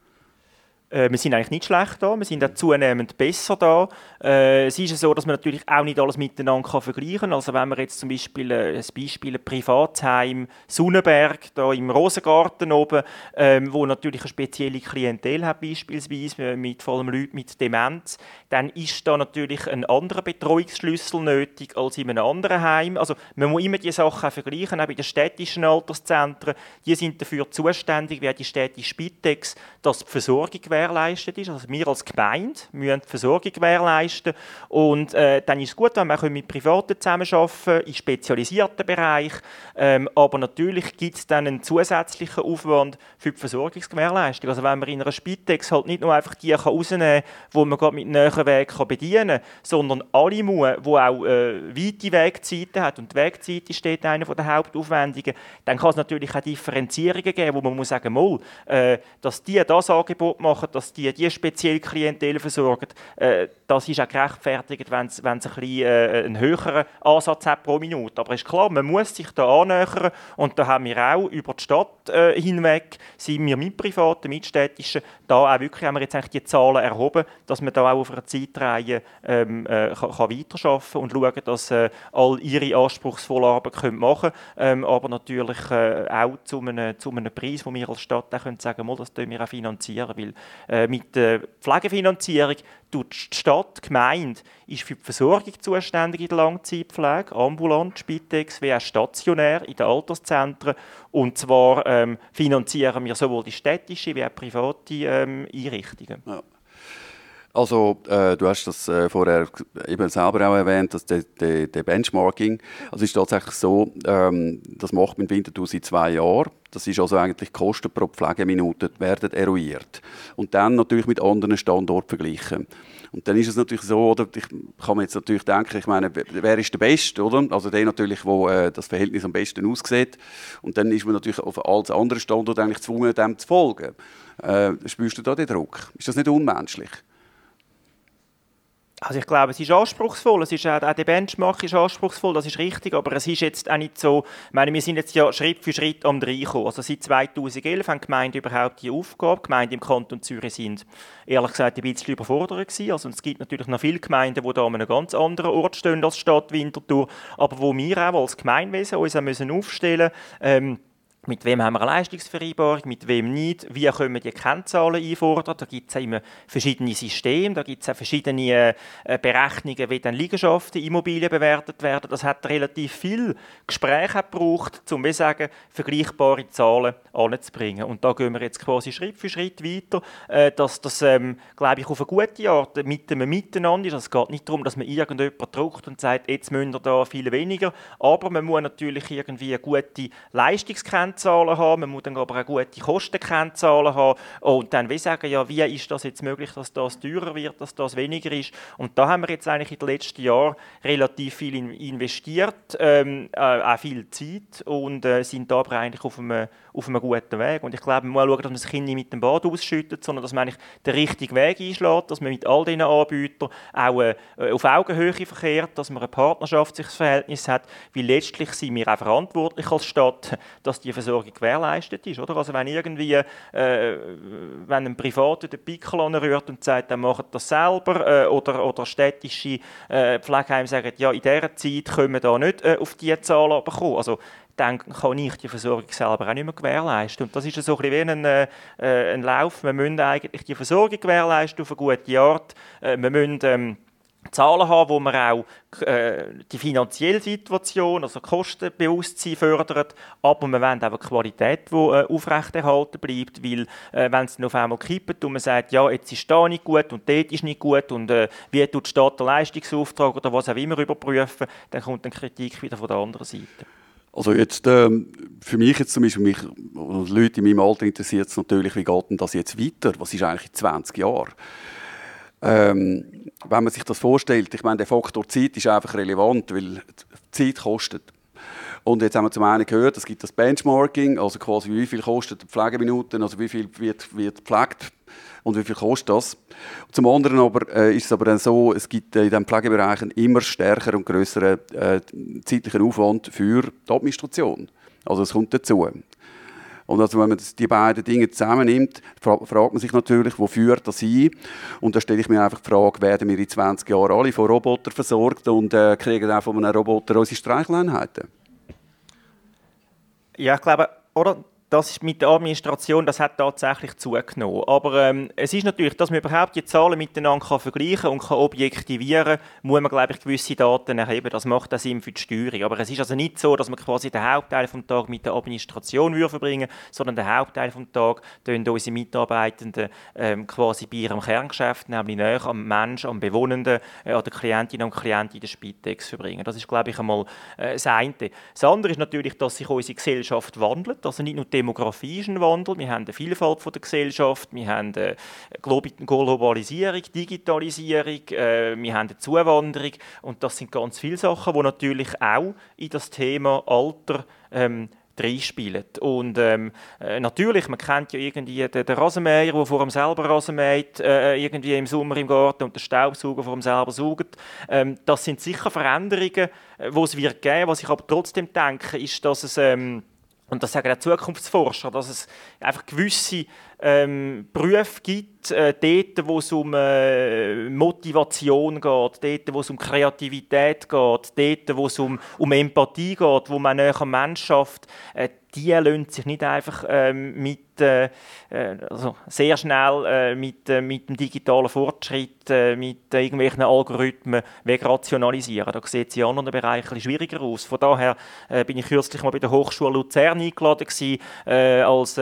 Äh, wir sind eigentlich nicht schlecht da, wir sind auch zunehmend besser da. Äh, es ist so, dass man natürlich auch nicht alles miteinander kann vergleichen kann. Also wenn man jetzt zum Beispiel äh, ein Beispiel ein Privatheim Sonnenberg da im Rosengarten oben, ähm, wo natürlich eine spezielle Klientel hat beispielsweise äh, mit vor allem Leuten mit Demenz, dann ist da natürlich ein anderer Betreuungsschlüssel nötig als in einem anderen Heim. Also man muss immer die Sachen vergleichen, auch bei den städtischen Alterszentren. Die sind dafür zuständig, wie die städtische Spitex, dass die Versorgung gewährleistet ist. Also wir als Gemeinde müssen die Versorgung gewährleisten. Und äh, dann ist es gut, wenn wir mit Privaten zusammenarbeiten, in spezialisierten Bereichen. Ähm, aber natürlich gibt es dann einen zusätzlichen Aufwand für die Versorgungsgewährleistung. Also wenn man in einer Spitex halt nicht nur einfach die kann rausnehmen kann, die man gerade mit näheren Weg bedienen kann, sondern alle muss, die auch äh, weite Wegzeiten hat und die Wegzeit ist dort einer der Hauptaufwendungen, dann kann es natürlich auch Differenzierungen geben, wo man muss sagen muss, äh, dass die das Angebot machen, dass die die spezielle Klientel versorgen, äh, das ist auch gerechtfertigt, wenn es ein bisschen äh, einen höheren Ansatz hat pro Minute. Aber es ist klar, man muss sich da annähern und da haben wir auch über die Stadt äh, hinweg, sind wir mit Privaten, mit Städtischen, da auch wirklich haben wir jetzt eigentlich die Zahlen erhoben, dass man da auch auf einer Zeitreihe ähm, äh, kann, kann weiterarbeiten und schauen, dass äh, all ihre anspruchsvollen Arbeit können machen können, ähm, aber natürlich äh, auch zu einem, zu einem Preis, wo wir als Stadt auch können sagen können, das können wir auch finanzieren, weil äh, mit der Pflegefinanzierung tut die Stadt, die Gemeinde, ist für die Versorgung zuständig in der Langzeitpflege, ambulant, Spitex, wie auch stationär in den Alterszentren. Und zwar ähm, finanzieren wir sowohl die städtische wie auch private ähm, Einrichtungen. Ja. Also, äh, du hast das äh, vorher eben selber auch erwähnt, dass der de, de Benchmarking, also ist tatsächlich so, ähm, das macht man Winterthur seit zwei Jahren. Das ist also eigentlich die Kosten pro Pflegeminute werden eruiert. Und dann natürlich mit anderen Standorten vergleichen. Und dann ist es natürlich so, oder, ich kann mir jetzt natürlich denken, ich meine, wer ist der Beste, oder? Also der natürlich, wo äh, das Verhältnis am besten aussieht. Und dann ist man natürlich auf als anderen Standort eigentlich gezwungen, dem zu folgen. Äh, spürst du da den Druck? Ist das nicht unmenschlich? Also ich glaube, es ist anspruchsvoll, es ist auch, auch der Benchmark ist anspruchsvoll, das ist richtig, aber es ist jetzt auch nicht so, ich meine, wir sind jetzt ja Schritt für Schritt am reinkommen. Also seit 2011 haben die Gemeinden überhaupt die Aufgabe, die Gemeinden im Kanton Zürich sind ehrlich gesagt ein bisschen überfordert gewesen. Also es gibt natürlich noch viele Gemeinden, die da an einem ganz anderen Ort stehen als Stadt Winterthur, aber wo wir auch als Gemeinwesen uns auch müssen aufstellen müssen, ähm, mit wem haben wir eine Leistungsvereinbarung, mit wem nicht, wie können wir die Kennzahlen einfordern. Da gibt es immer verschiedene Systeme, da gibt es auch verschiedene äh, Berechnungen, wie dann Liegenschaften, Immobilien bewertet werden. Das hat relativ viel Gespräche gebraucht, um wie sagen, vergleichbare Zahlen anzubringen. Und da gehen wir jetzt quasi Schritt für Schritt weiter, äh, dass das, ähm, glaube ich, auf eine gute Art mit einem Miteinander ist. Also es geht nicht darum, dass man irgendjemand druckt und sagt, jetzt müssen wir da viel weniger, aber man muss natürlich irgendwie eine gute Leistungskennzahlen Kennzahlen haben, man muss dann aber auch gute Kostenkennzahlen haben und dann wie sagen, ja, wie ist das jetzt möglich, dass das teurer wird, dass das weniger ist. Und da haben wir jetzt eigentlich in den letzten Jahren relativ viel investiert, ähm, äh, auch viel Zeit und äh, sind da aber eigentlich auf einem, auf einem guten Weg. Und ich glaube, man muss schauen, dass man das Kind nicht mit dem Bad ausschüttet, sondern dass man eigentlich den richtigen Weg einschlägt, dass man mit all diesen Anbietern auch äh, auf Augenhöhe verkehrt, dass man ein partnerschaftliches Verhältnis hat, weil letztlich sind wir auch verantwortlich als Stadt, dass die Versorgung gewährleistet ist. Oder? Also wenn irgendwie äh, wenn ein Privater den Pickel anrührt und sagt, er macht das selber äh, oder, oder städtische äh, Pflegeheime sagen, ja, in dieser Zeit können wir da nicht äh, auf diese Zahl kommen. Also dann kann ich die Versorgung selber auch nicht mehr gewährleisten. Und das ist so ein wie ein, äh, ein Lauf. Wir müssen eigentlich die Versorgung gewährleisten auf eine gute Art. Äh, wir müssen ähm, Zahlen haben, wo man auch äh, die finanzielle Situation, also Kostenbewusstsein fördert, aber wir wollen auch eine Qualität, die äh, aufrechterhalten bleibt, weil äh, wenn es auf einmal kippt und man sagt, ja, jetzt ist da nicht gut und dort ist nicht gut und äh, wie tut die Stadt den Leistungsauftrag oder was auch immer überprüfen, dann kommt dann Kritik wieder von der anderen Seite. Also jetzt, ähm, für mich jetzt zum Beispiel, mich, Leute in meinem Alter interessiert es natürlich, wie geht denn das jetzt weiter? Was ist eigentlich in 20 Jahren? Ähm, wenn man sich das vorstellt, ich meine, der Faktor Zeit ist einfach relevant, weil Zeit kostet. Und jetzt haben wir zum einen gehört, es gibt das Benchmarking, also quasi wie viel kostet die Pflegeminuten, also wie viel wird, wird gepflegt und wie viel kostet das. Zum anderen aber, äh, ist es aber dann so, es gibt in diesen Pflegebereichen immer stärker und größeren äh, zeitlichen Aufwand für die Administration. Also es kommt dazu. Und also wenn man das, die beiden Dinge zusammennimmt, fragt man sich natürlich, wo führt das hin? Und da stelle ich mir einfach die Frage, werden wir in 20 Jahren alle von Robotern versorgt und äh, kriegen auch von einem Roboter unsere Streichleinheiten? Ja, ich glaube, oder? Das ist mit der Administration, das hat tatsächlich zugenommen. Aber ähm, es ist natürlich, dass man überhaupt die Zahlen miteinander kann vergleichen und kann objektivieren, muss man, glaube ich, gewisse Daten erheben. Das macht das Sinn für die Steuerung. Aber es ist also nicht so, dass man quasi den Hauptteil des Tages mit der Administration verbringen sondern den Hauptteil des Tages tun unsere Mitarbeitenden ähm, quasi bei ihrem Kerngeschäft, nämlich näher am Menschen, am Bewohnenden, äh, an den Klientinnen und Klienten in der Spitex verbringen. Das ist, glaube ich, einmal äh, das eine. Das andere ist natürlich, dass sich unsere Gesellschaft wandelt. Also nicht nur die Demografie ist ein Wandel, wir haben eine Vielfalt von der Gesellschaft, wir haben eine Globalisierung, Digitalisierung, äh, wir haben eine Zuwanderung und das sind ganz viele Sachen, die natürlich auch in das Thema Alter ähm, reinspielen. Und ähm, äh, natürlich, man kennt ja irgendwie den, den Rasenmäher, der vor dem selber Rasenmäht, äh, irgendwie im Sommer im Garten und den Staubsauger vor dem selber saugt. Ähm, das sind sicher Veränderungen, äh, die es wird geben. Was ich aber trotzdem denke, ist, dass es ähm, und das sagen auch Zukunftsforscher, dass es einfach gewisse ähm, Berufe gibt, äh, dort, wo es um äh, Motivation geht, dort, wo es um Kreativität geht, dort, wo es um, um Empathie geht, wo man näher am Mensch schafft, äh, die lassen sich nicht einfach ähm, mit, äh, äh, also sehr schnell äh, mit, äh, mit dem digitalen Fortschritt, äh, mit irgendwelchen Algorithmen wegrationalisieren. Da sieht es in anderen Bereichen schwieriger aus. Von daher äh, bin ich kürzlich mal bei der Hochschule Luzern eingeladen gewesen, als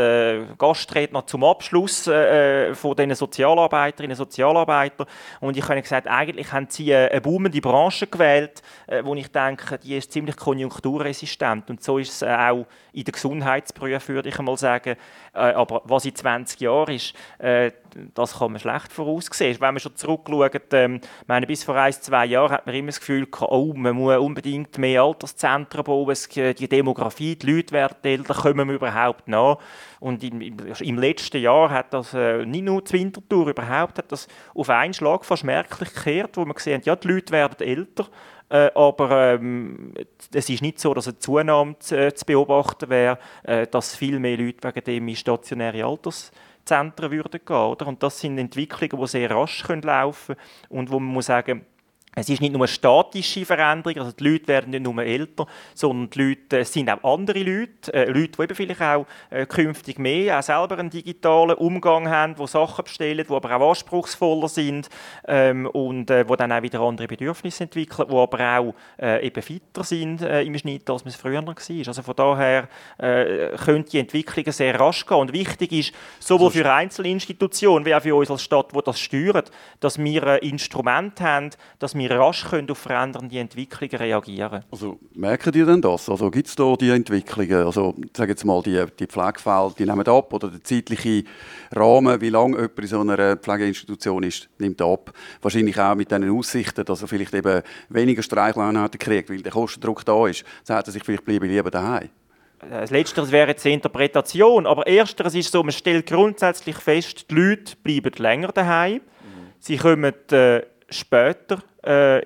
Gastredner zum Abschluss von diesen Sozialarbeiterinnen und Sozialarbeitern. Und ich habe gesagt, eigentlich haben sie eine boomende Branche gewählt, wo ich denke, die ist ziemlich konjunkturresistent. Und so ist es auch in der Gesundheitsberufen, würde ich einmal sagen. Äh, aber was in 20 Jahren ist, äh, das kann man schlecht voraussehen. Wenn man schon zurückschaut, ähm, meine, bis vor ein, zwei Jahren hat man immer das Gefühl oh, man muss unbedingt mehr Alterszentren bauen, die Demografie, die Leute werden älter, kommen wir überhaupt nach? Und im, im, letzten Jahr hat das, äh, nicht nur die Wintertour, überhaupt hat das auf einen Schlag fast merklich gekehrt, wo man gesehen hat, ja, die Leute werden älter, äh, aber ähm, es ist nicht so, dass eine Zunahme zu, äh, zu beobachten wäre, äh, dass viel mehr Leute wegen dem in stationäre Alterszentren würden gehen. Oder? Und das sind Entwicklungen, die sehr rasch laufen können und wo man muss sagen, es ist nicht nur eine statische Veränderung, also die Leute werden nicht nur älter, sondern die Leute es sind auch andere Leute, äh, Leute, die eben vielleicht auch äh, künftig mehr auch selber einen digitalen Umgang haben, die Sachen bestellen, die aber auch anspruchsvoller sind ähm, und äh, die dann auch wieder andere Bedürfnisse entwickeln, die aber auch äh, eben fitter sind äh, im Schnitt, als man es früher noch war. Also von daher äh, können die Entwicklungen sehr rasch gehen und wichtig ist, sowohl für Einzelinstitutionen wie auch für uns als Stadt, die das steuern, dass wir ein Instrument haben, dass wir wir rasch können auf verändernde Entwicklungen reagieren Also merken ihr denn das? Also gibt es da die Entwicklungen? Also sagen jetzt mal, die, die Pflegefälle, die nehmen ab oder der zeitliche Rahmen, wie lange jemand in so einer Pflegeinstitution ist, nimmt ab. Wahrscheinlich auch mit diesen Aussichten, dass er vielleicht eben weniger Streichleinheiten kriegt, weil der Kostendruck da ist. Sagt er sich vielleicht, bleibe lieber daheim. Das Letztere wäre jetzt eine Interpretation, aber Ersteres ist so, man stellt grundsätzlich fest, die Leute bleiben länger daheim. Mhm. Sie kommen äh, später äh,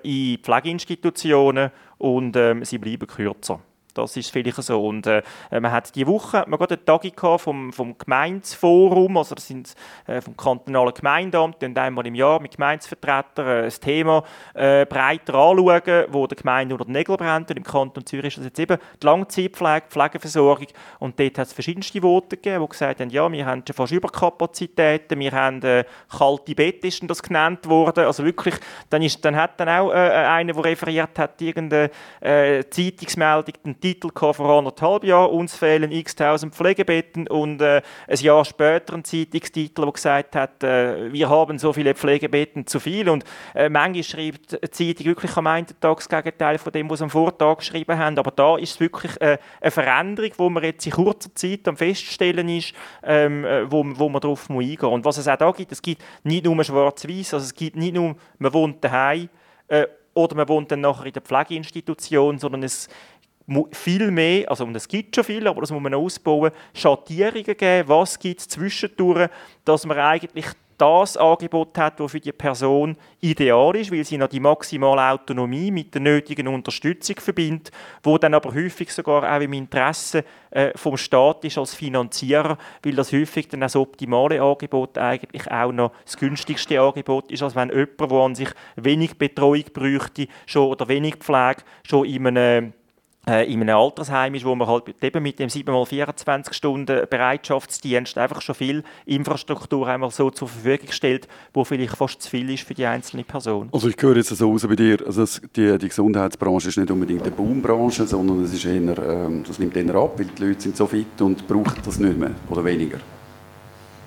in Pflegeinstitutionen und ähm, sie bleiben kürzer. Das ist vielleicht so. Und äh, man hat die Woche man gerade einen Tag vom, vom Gemeindeforum, also das sind äh, vom kantonalen Gemeindeamt, und einmal im Jahr mit Gemeindevertretern äh, das Thema äh, breiter anschauen, wo der Gemeinde unter den Nägeln brennt. Und im Kanton Zürich ist das jetzt eben die Langzeitpflege, Pflegeversorgung. Und dort hat es verschiedenste Worte gegeben, die gesagt haben, ja, wir haben schon fast Überkapazitäten, wir haben äh, kalte Betten, ist das genannt worden. Also wirklich, dann, ist, dann hat dann auch äh, einer, der referiert hat, irgendeine äh, Zeitungsmeldung, Titel vor anderthalb Jahren, uns fehlen x tausend Pflegebetten und äh, ein Jahr später ein Zeitungstitel, der gesagt hat, äh, wir haben so viele Pflegebetten zu viel und äh, manchmal schreibt die Zeitung wirklich am einen Tag das Gegenteil von dem, was sie am Vortag geschrieben haben, aber da ist es wirklich äh, eine Veränderung, wo man jetzt in kurzer Zeit am feststellen ist, ähm, äh, wo, wo man darauf eingehen muss. Und was es auch da gibt, es gibt nicht nur schwarz-weiß, also es gibt nicht nur, man wohnt daheim äh, oder man wohnt dann nachher in der Pflegeinstitution, sondern es viel mehr, also und es gibt schon viel, aber das muss man ausbauen, Schattierungen geben, was gibt es zwischendurch, dass man eigentlich das Angebot hat, das für die Person ideal ist, weil sie noch die maximale Autonomie mit der nötigen Unterstützung verbindet, wo dann aber häufig sogar auch im Interesse äh, vom Staat ist als Finanzierer, weil das häufig dann das optimale Angebot eigentlich auch noch das günstigste Angebot ist, als wenn jemand, der an sich wenig Betreuung bräuchte schon, oder wenig Pflege, schon in einem in einem Altersheim ist, wo man halt eben mit dem 7x24 Stunden Bereitschaftsdienst einfach schon viel Infrastruktur einmal so zur Verfügung stellt, wo vielleicht fast zu viel ist für die einzelne Person. Also ich höre jetzt so raus bei dir, also die, die Gesundheitsbranche ist nicht unbedingt eine Boombranche, sondern es ist eher, ähm, das nimmt eher ab, weil die Leute sind so fit und brauchen das nicht mehr oder weniger.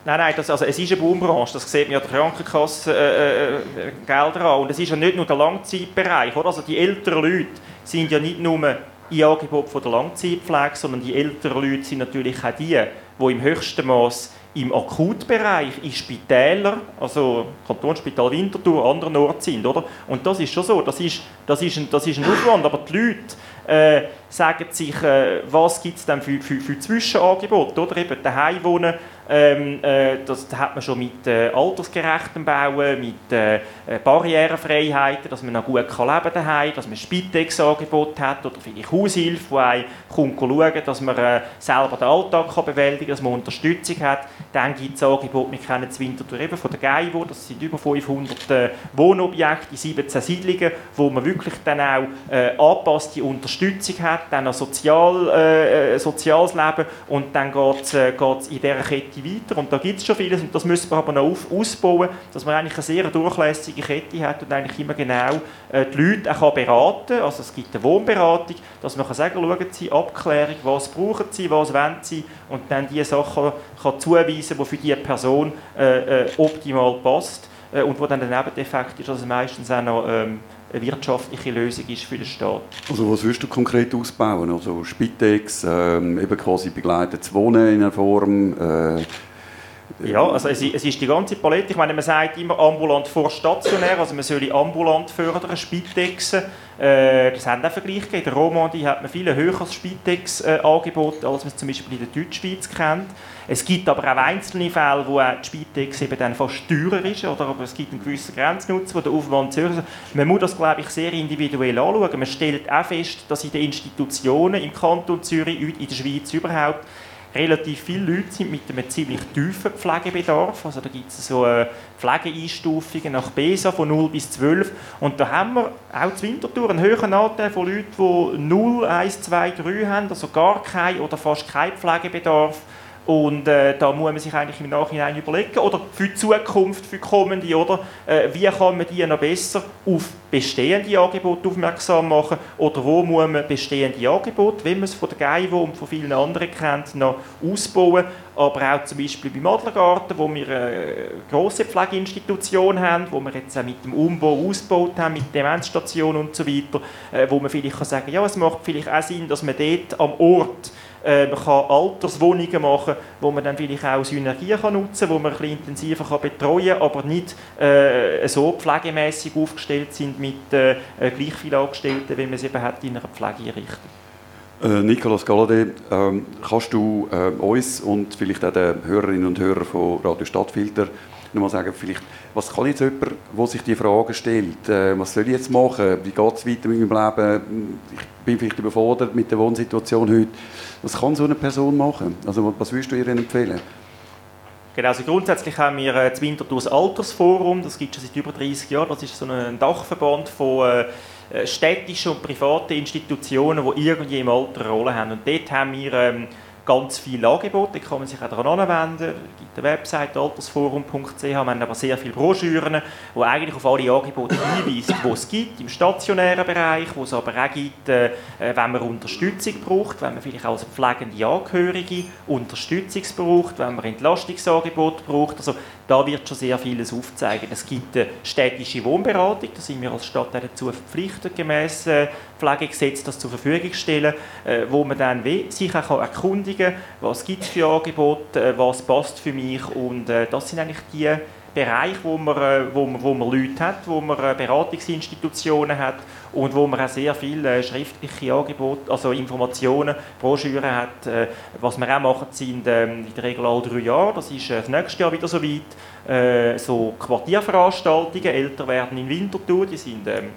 Nein, nein, das, also es ist eine Boombranche, das sieht man ja der Krankenkasse äh, äh, Gelder an. Und es ist ja nicht nur der Langzeitbereich, oder? Also die älteren Leute sind ja nicht nur im Angebot von der Langzeitpflege, sondern die älteren Leute sind natürlich auch die, die im höchsten Maß im Akutbereich, in Spitälern, also Kantonsspital Winterthur, anderen Orten sind, oder? Und das ist schon so, das ist, das ist, ein, das ist ein Aufwand, aber die Leute äh, sagen sich, äh, was gibt es denn für, für, für Zwischenangebote, oder? Eben daheim wohnen, ähm, äh, das hat man schon mit äh, altersgerechtem Bauen, mit äh, Barrierefreiheiten, dass man noch gut kann leben daheim, dass man Spitex-Angebot hat oder vielleicht Haushilfe, die einem kommt dass man äh, selber den Alltag kann bewältigen kann, dass man Unterstützung hat. Dann gibt es Angebote, wir kennen das Winterthur eben von der Geiwo, das sind über 500 äh, Wohnobjekte in 17 Siedlungen, wo man wirklich dann auch äh, angepasste Unterstützung hat, dann ein Sozial, äh, soziales Leben und dann geht es äh, in dieser Kette weiter. Und da gibt es schon vieles und das müssen wir aber noch auf, ausbauen, dass man eigentlich eine sehr durchlässige Kette hat und eigentlich immer genau äh, die Leute auch beraten kann. Also es gibt eine Wohnberatung, dass man kann sagen kann, schauen Sie, Abklärung, was brauchen Sie, was wollen Sie und dann die Sachen kann zuweisen, die für diese Person äh, äh, optimal passt äh, und wo dann der Nebeneffekt ist, dass es meistens auch noch ähm, eine wirtschaftliche Lösung ist für den Staat. Also was würdest du konkret ausbauen? Also Spitex, ähm, eben quasi begleitetes Wohnen in einer Form, äh, ja, also es, es, ist die ganze Palette. Ich meine, man sagt immer ambulant vor stationär, also man soll ambulant fördern, Spitexen. Äh, das haben auch Vergleich gegeben. In der Romandie hat man viel höheres Spitex-Angebot, als man es zum Beispiel in der Deutschschweiz kennt. Es gibt aber auch einzelne Fälle, wo die Spitex eben dann fast teurer ist, oder aber es gibt einen gewissen Grenznutzen, wo der Aufwand zu ist. Man muss das, glaube ich, sehr individuell anschauen. Man stellt auch fest, dass in den Institutionen im Kanton Zürich, in der Schweiz überhaupt, relativ viele Leute sind mit einem ziemlich tiefen Pflegebedarf. Also da gibt es so äh, Pflegeeinstufungen nach BESA von 0 bis 12. Und da haben wir auch zu Winterthur einen höheren Anteil von Leuten, die 0, 1, 2, 3 haben, also gar keinen oder fast keinen Pflegebedarf und äh, da muss man sich eigentlich im Nachhinein überlegen, oder für die Zukunft, für die kommende, oder? Äh, wie kann man die noch besser auf bestehende Angebote aufmerksam machen, oder wo muss man bestehende Angebote, wie man es von der Geivo und von vielen anderen kennt, noch ausbauen, aber auch zum Beispiel beim Adlergarten, wo wir eine äh, grosse Pflegeinstitution haben, wo wir jetzt auch mit dem Umbau ausgebaut haben, mit Demenzstationen und so weiter, äh, wo man vielleicht kann sagen, ja, es macht vielleicht auch Sinn, dass man dort am Ort man kann Alterswohnungen machen, wo man dann vielleicht auch Synergien nutzen kann, wo man ein intensiver betreuen kann, aber nicht äh, so pflegemäßig aufgestellt sind mit äh, gleich vielen Angestellten, wie man es eben hat in einer Pflegeeinrichtung. Äh, Nicolas Galladay, ähm, kannst du äh, uns und vielleicht auch den Hörerinnen und Hörern von Radio Stadtfilter nochmal sagen, vielleicht, was kann jetzt jemand, der sich die Frage stellt, äh, was soll ich jetzt machen, wie geht es weiter mit meinem Leben, ich bin vielleicht überfordert mit der Wohnsituation heute, was kann so eine Person machen? Also was würdest du ihr empfehlen? Genau, also grundsätzlich haben wir äh, das Winterthur Altersforum, das gibt es seit über 30 Jahren, das ist so ein Dachverband von äh, städtischen und privaten Institutionen, die irgendwie im Alter eine Rolle haben. Und dort haben wir ähm, ganz viele Angebote, da kann man sich auch daran anwenden. Es gibt eine Website altersforum.ch, wir haben aber sehr viele Broschüren, die eigentlich auf alle Angebote hinweisen, die es gibt, im stationären Bereich, wo es aber auch gibt, äh, wenn man Unterstützung braucht, wenn man vielleicht als pflegende Angehörige Unterstützung braucht, wenn man Entlastungsangebot braucht. Also da wird schon sehr vieles aufzeigen. Es gibt eine städtische Wohnberatung, da sind wir als Stadt dazu verpflichtet, gemäß äh, Pflegegesetz das zur Verfügung stellen, äh, wo man dann sich auch erkundigen kann, was gibt es für Angebote, äh, was passt für mich und das sind eigentlich die Bereich, wo man, wo man, wo man Leute hat, wo man Beratungsinstitutionen hat und wo man auch sehr viele schriftliche Angebote, also Informationen, Broschüren hat. Was wir auch machen, sind ähm, in der Regel alle drei Jahre, das ist das nächste Jahr wieder so weit, so Quartierveranstaltungen, älter werden in Winterthur, die sind ähm,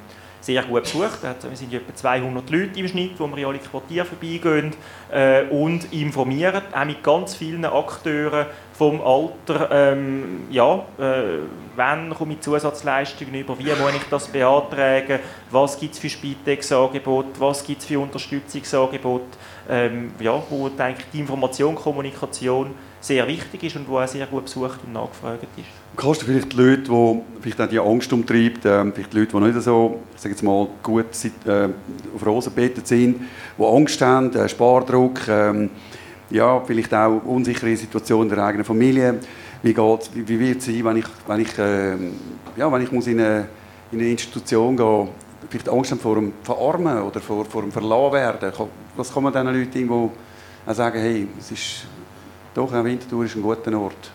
sehr gut besucht. Wir sind etwa 200 Leute im Schnitt, wo wir in alle Quartiere vorbeigehen äh, und informieren, auch mit ganz vielen Akteuren vom Alter, ähm, ja, äh, wann komme ich Zusatzleistungen über, wie muss ich das beantragen, was gibt es für Spitex-Angebote, was gibt es für Unterstützungsangebote, ähm, ja, wo eigentlich die Information, Kommunikation sehr wichtig ist und wo auch sehr gut besucht und nachgefragt ist. Kannst du vielleicht die Leute, die vielleicht auch die Angst umtreibt, äh, vielleicht die Leute, die nicht so, sag jetzt mal, gut äh, auf Rosen gebettet sind, die Angst haben, äh, Spardruck, äh, ja, vielleicht auch unsichere Situationen der eigenen Familie. Wie, geht's, wie, wie wird es sein, wenn ich, wenn ich, äh, ja, wenn ich muss in, eine, in eine Institution gehen vielleicht Angst haben vor dem Verarmen oder vor, vor dem Verlassen werden. Was kann man diesen Leuten irgendwo sagen, hey, es ist doch, auch Winterthur ist ein guter Ort.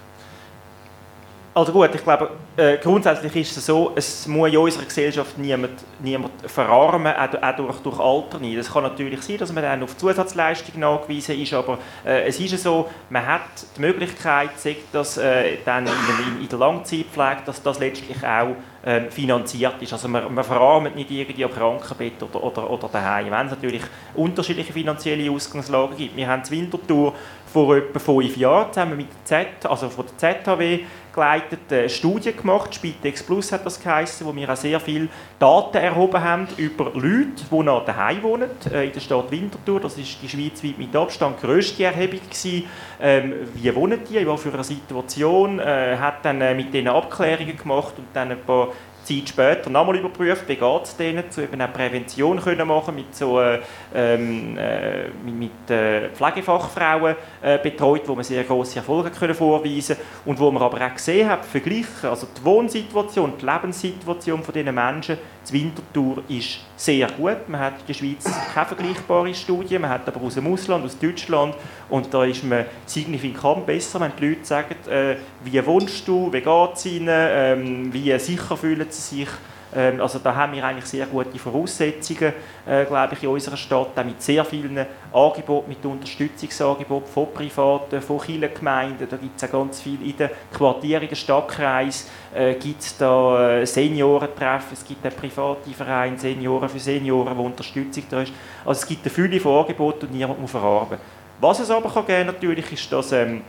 Also gut, ich glaube, äh, grundsätzlich ist es so, es muss in unserer Gesellschaft niemand, niemand verarmen, auch, durch, durch Alter nicht. Es kann natürlich sein, dass man dann auf Zusatzleistungen angewiesen ist, aber äh, es ist so, man hat die Möglichkeit, sagt das äh, dann in, in, in, der Langzeitpflege, dass das letztlich auch ähm, finanziert ist. Also man, man verarmt nicht irgendwie am Krankenbett oder, oder, oder daheim. Wenn es natürlich unterschiedliche finanzielle Ausgangslagen gibt. Wir haben die Winterthur vor etwa fünf Jahren zusammen mit der Z, also von der ZHW geleitet eine Studie gemacht, Spitex Plus hat das geheißen, wo wir auch sehr viele Daten erhoben haben über Leute, die noch daheim wohnen, äh, in der Stadt Winterthur. Das ist die schweizweit mit Abstand grösste Erhebung gewesen. Ähm, wie wohnen die, in was für einer Situation, äh, hat dann äh, mit denen Abklärungen gemacht und dann ein paar Zeit später nochmal überprüft, wie geht es denen, zu eben auch Prävention können machen mit so äh, ähm, äh, mit, äh, Pflegefachfrauen äh, betreut, wo man sehr große Erfolge können vorweisen und wo man aber auch gesehen hat, verglichen, also die Wohnsituation, die Lebenssituation von diesen Menschen, die Winterthur ist sehr gut. Man hat in der Schweiz keine vergleichbare Studie, man hat aber aus dem Ausland, aus Deutschland und da ist man signifikant besser, wenn die Leute sagen, äh, wie wohnst du, wie geht es ihnen, ähm, wie sicher fühlen sie sich. Ähm, also da haben wir eigentlich sehr gute Voraussetzungen, äh, glaube ich, in unserer Stadt, auch mit sehr vielen Angeboten, mit Unterstützungsangeboten von Privaten, von Kirchengemeinden, da gibt es auch ganz viel in den Quartieren, den Stadtkreis, äh, gibt es da äh, Seniorentreffen, es gibt einen privaten Verein, Senioren für Senioren, wo Unterstützung da ist. Also es gibt eine Fülle von Angeboten und niemand muss verarbeiten. Was es aber kann geben natürlich ist, dass ähm,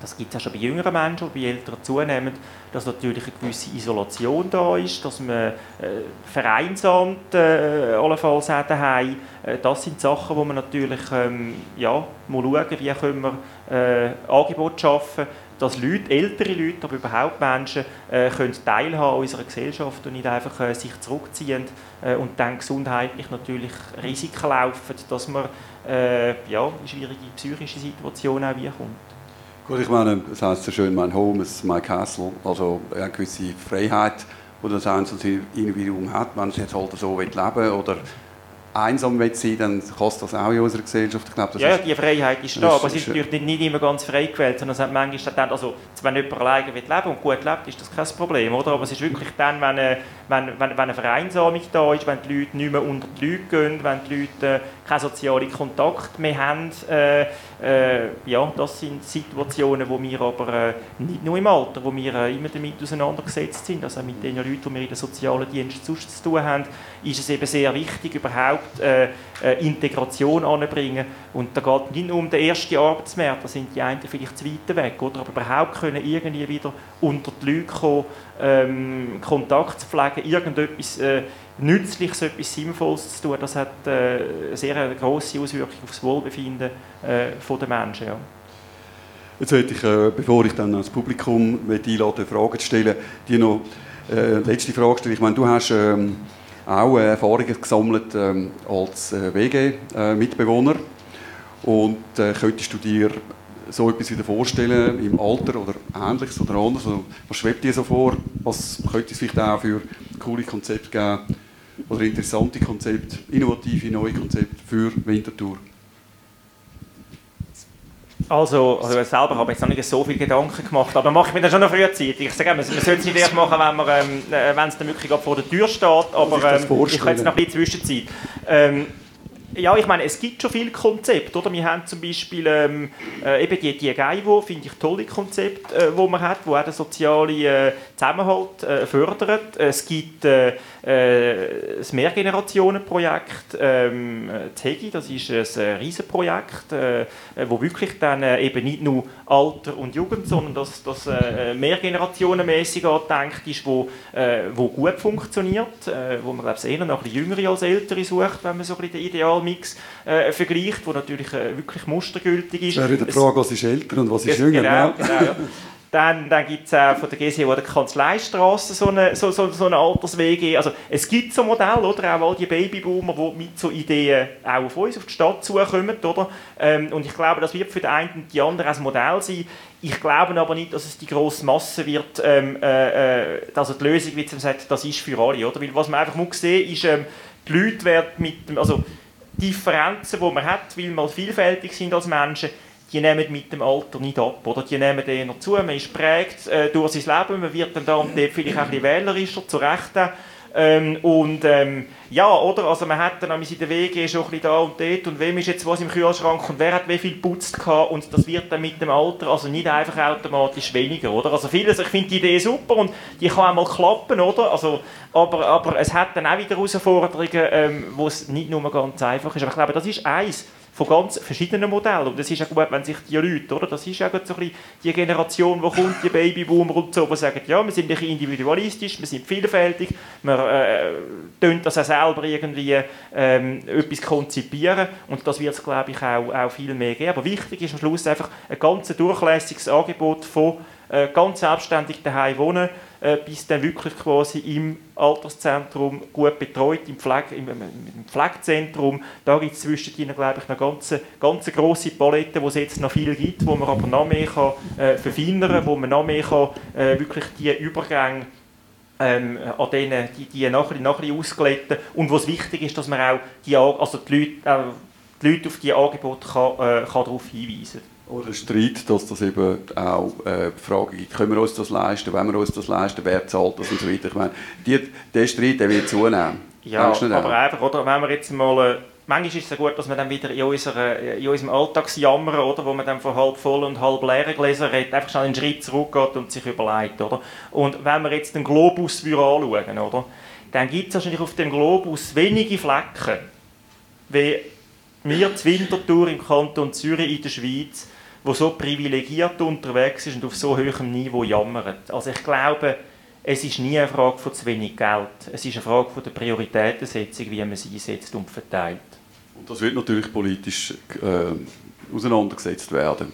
das gibt es auch schon bei jüngeren Menschen, bei Älteren zunehmend, dass natürlich eine gewisse Isolation da ist, dass man äh, vereinsamt äh, allenfalls auch daheim. Äh, das sind Sachen, wo man natürlich ähm, ja, muss schauen, wie können wir äh, Angebote schaffen, dass Leute, ältere Leute, aber überhaupt Menschen äh, können teilhaben an unserer Gesellschaft und nicht einfach äh, sich zurückziehen äh, und dann gesundheitlich natürlich Risiken laufen, dass man äh, ja, in schwierige psychische Situationen auch kommt. Gut, ich meine, das heißt so schön, mein Home ist my castle, also eine gewisse Freiheit, die das einzelne Individuum hat, wenn es jetzt halt so leben will oder einsam will sein dann kostet das auch in unserer Gesellschaft. Ich glaube, ja, die Freiheit ist da, aber es ist natürlich nicht immer ganz frei gewählt, sondern es hat manchmal dann, also wenn jemand alleine will leben und gut lebt, ist das kein Problem, oder? Aber es ist wirklich dann, wenn, äh, wenn, wenn, wenn eine Vereinsamung da ist, wenn die Leute nicht mehr unter die Leute gehen, wenn die Leute äh, keinen sozialen Kontakt mehr haben, äh, äh, ja, das sind Situationen, wo wir aber äh, nicht nur im Alter, wo wir äh, immer damit auseinandergesetzt sind, also mit den Leuten, die wir in den sozialen Diensten zu tun haben, ist es eben sehr wichtig, überhaupt äh, äh, Integration anzubringen. Und da geht es nicht nur um den ersten Arbeitsmarkt, da sind die einen vielleicht zu weit weg, oder? aber überhaupt können irgendwie wieder unter die Leute kommen, ähm, Kontakt zu pflegen, irgendetwas äh, Nützliches, etwas Sinnvolles zu tun, das hat äh, eine sehr grosse Auswirkung auf das Wohlbefinden äh, der Menschen. Ja. Jetzt hätte ich, äh, bevor ich dann das Publikum einlade, Fragen zu stellen, die noch äh, letzte Frage stellen. Ich meine, du hast ähm, auch äh, Erfahrungen gesammelt ähm, als äh, WG-Mitbewohner und äh, könntest du dir so etwas wieder vorstellen im Alter oder ähnliches oder anderes? Also, was schwebt dir so vor? Was könnte es vielleicht auch für coole Konzepte geben oder interessante Konzepte, innovative neue Konzepte für Winterthur? Also, also selber habe ich jetzt noch nicht so viele Gedanken gemacht, aber mache ich mir dann schon noch frühzeitig. Ich sage, man, man sollte es nicht machen, wenn, man, ähm, äh, wenn es dann wirklich vor der Tür steht, aber ähm, ich habe jetzt noch ein bisschen Zwischenzeit. Ähm, ja, ich meine, es gibt schon viele Konzepte, oder? Wir haben zum Beispiel ähm, äh, eben die, die Geivo, finde ich tolle Konzepte, äh, wo man hat, wo auch den sozialen äh, Zusammenhalt äh, fördert. Es gibt äh, äh, das Mehrgenerationenprojekt ähm, TEGI, das ist ein äh, Riesenprojekt, äh, wo wirklich dann äh, eben nicht nur Alter und Jugend, sondern das, das äh, mehrgenerationenmäßig angedenkt ist, wo, äh, wo gut funktioniert, äh, wo man glaube ich eher noch ein bisschen Jüngere als Ältere sucht, wenn man so ein bisschen den Idealmix äh, vergleicht, wo natürlich äh, wirklich mustergültig ist. Das wäre wieder die Frage, was ist älter und was ist jünger. Genau, genau ja. Dann, dann gibt es auch von der GCO der Kanzleistraße so eine, so, so, so eine Alterswege. Also es gibt so Modelle, oder? Auch all die Babyboomer, die mit so Ideen auch auf uns, auf die Stadt zukommen, oder? Ähm, und ich glaube, das wird für den einen und die anderen ein Modell sein. Ich glaube aber nicht, dass es die grosse Masse wird, ähm, äh, äh also die Lösung, wie man sagt, das ist für alle, oder? Weil was man einfach muss sehen, ist, ähm, die Leute werden mit also Differenzen, die man hat, weil wir vielfältig sind als Menschen, die nehmen mit dem Alter nicht ab, oder? Die nehmen eher zu, man ist prägt äh, durch sein Leben, man wird dann da und dort vielleicht auch ein bisschen wählerischer, zu Recht ähm, und ähm, ja, oder? Also man hat dann in der WG schon ein bisschen da und dort und wem ist jetzt was im Kühlschrank und wer hat wie viel putzt gehabt und das wird dann mit dem Alter also nicht einfach automatisch weniger, oder? Also vieles, ich finde die Idee super und die kann auch mal klappen, oder? Also, aber, aber es hat dann auch wieder Herausforderungen, ähm, wo es nicht nur ganz einfach ist. Aber ich glaube, das ist eins von ganz verschiedenen Modellen. Und das ist ja gut, wenn sich die Leute, oder, das ist ja so die Generation, die kommt, die Babyboomer und so, die sagen, ja, wir sind bisschen individualistisch, wir sind vielfältig, wir äh, das auch selber irgendwie ähm, etwas konzipieren und das wird es, glaube ich, auch, auch viel mehr geben. Aber wichtig ist am Schluss einfach ein ganz durchlässiges Angebot von äh, ganz selbstständig daheim wohnen, bis dann wirklich quasi im Alterszentrum gut betreut, im, Pflege, im, im Pflegezentrum. Da gibt es zwischendrin, glaube ich, eine ganz, ganz grosse Palette, wo es jetzt noch viel gibt, wo man aber noch mehr kann, äh, verfeinern kann, wo man noch mehr kann, äh, wirklich die Übergänge ähm, an denen, die, die nachher, nachher ausglätten und es wichtig ist, dass man auch die, also die, Leute, äh, die Leute auf diese Angebote kann, äh, kann darauf hinweisen kann. Oder Streit, dass das eben auch äh, Fragen gibt, können wir uns das leisten, wenn wir uns das leisten, wer zahlt das und so weiter. Ich meine, die, der Streit der wird zunehmen. Ja, aber auch? einfach, oder, wenn wir jetzt mal... Äh, manchmal ist es ja gut, dass wir dann wieder in, unserer, in unserem Alltagsjammern, oder, wo man dann von halb voll und halb leeren Gläsern redet, einfach schnell einen Schritt zurückgeht und sich überlegt. Oder? Und wenn wir jetzt den Globus anschauen, oder, dann gibt es wahrscheinlich auf dem Globus wenige Flecken, wie wir zur Wintertour im Kanton Zürich in der Schweiz wo so privilegiert unterwegs ist und auf so hohem Niveau jammert. Also ich glaube, es ist nie eine Frage von zu wenig Geld. Es ist eine Frage von der Prioritätensetzung, wie man sie einsetzt und verteilt. Und das wird natürlich politisch äh, auseinandergesetzt werden.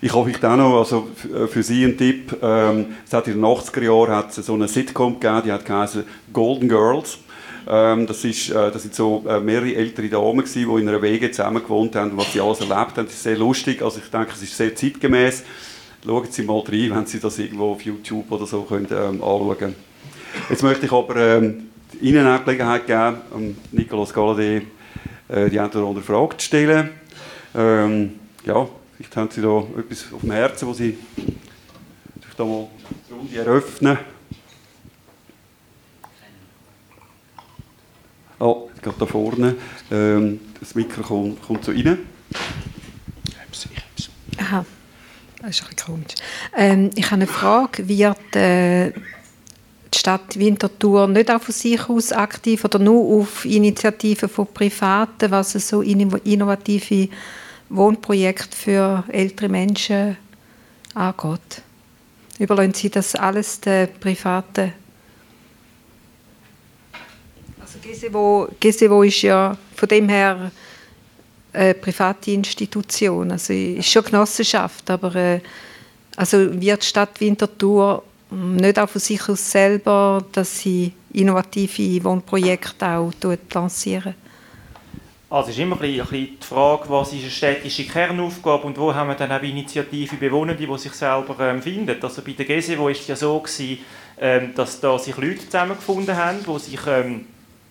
Ich hoffe, ich auch noch, also für Sie ein Tipp. Ähm, es hat in den 80er Jahren hat es so eine Sitcom gegeben, die hat Golden Girls. Ähm, das, ist, äh, das sind so äh, mehrere ältere Damen gewesen, die in einer Wege zusammen gewohnt haben und was sie alles erlebt haben. Das ist sehr lustig. Also ich denke, es ist sehr zeitgemäß. Schauen Sie mal rein, wenn Sie das irgendwo auf YouTube oder so können, ähm, anschauen Jetzt möchte ich aber ähm, Ihnen auch Gelegenheit geben, um Nicolas Galladay äh, die eine oder Frage zu stellen. Ähm, ja, vielleicht haben Sie da etwas auf dem Herzen, wo Sie da mal die Runde eröffnen. Oh, gerade da vorne. Ähm, das Mikrofon kommt so rein. Aha, das ist ein bisschen komisch. Ähm, ich habe eine Frage. Wird äh, die Stadt Winterthur nicht auch von sich aus aktiv oder nur auf Initiativen von Privaten, was so innovative Wohnprojekte für ältere Menschen angeht? Überlassen Sie das alles den Privaten GSEWO, GSEWO ist ja von dem her eine private Institution, also ist schon Genossenschaft, aber äh, also wird die Stadt Winterthur nicht auch von sich aus selber, dass sie innovative Wohnprojekte auch lancieren? Also es ist immer ein bisschen, die Frage, was ist eine städtische Kernaufgabe und wo haben wir dann auch Initiative Bewohnende, die sich selber ähm, finden. Also bei der GSE, wo ist es ja so gewesen, ähm, dass da sich Leute zusammengefunden haben, die sich ähm,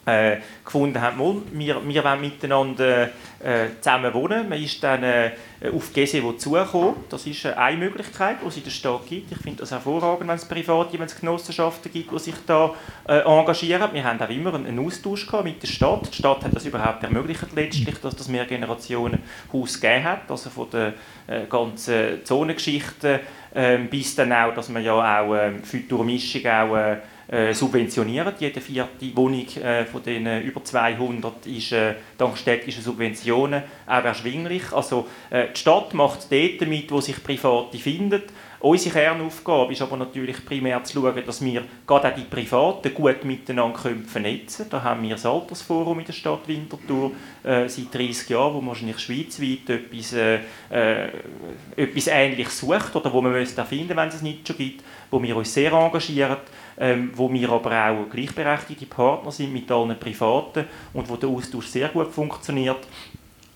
äh, gefunden haben, wir, wir wollen miteinander äh, zusammen wohnen. Man ist dann äh, auf Gesewo zugekommen. Das ist äh, eine Möglichkeit, die es in der Stadt gibt. Ich finde das hervorragend, wenn es private, wenn es Genossenschaften gibt, die sich da äh, engagieren. Wir haben auch immer einen Austausch gehabt mit der Stadt. Die Stadt hat das überhaupt ermöglicht letztlich, dass das mehr Generationen Haus gegeben hat, also von der äh, ganzen Zonengeschichte ähm, bis dann auch, dass man ja auch ähm, für die Durchmischung auch äh, subventionieren. Jede vierte Wohnung äh, von den äh, über 200 ist äh, dank städtischer Subventionen auch erschwinglich. Also äh, die Stadt macht dort mit, wo sich Private finden. Unsere Kernaufgabe ist aber natürlich primär zu schauen, dass wir gerade auch die Privaten gut miteinander vernetzen können. Da haben wir das Altersforum in der Stadt Winterthur äh, seit 30 Jahren, wo wahrscheinlich schweizweit etwas, äh, äh, etwas Ähnliches sucht oder wo man es finden wenn es es nicht schon gibt, wo wir uns sehr engagieren ähm, wo wir aber auch gleichberechtigte Partner sind mit allen Privaten und wo der Austausch sehr gut funktioniert.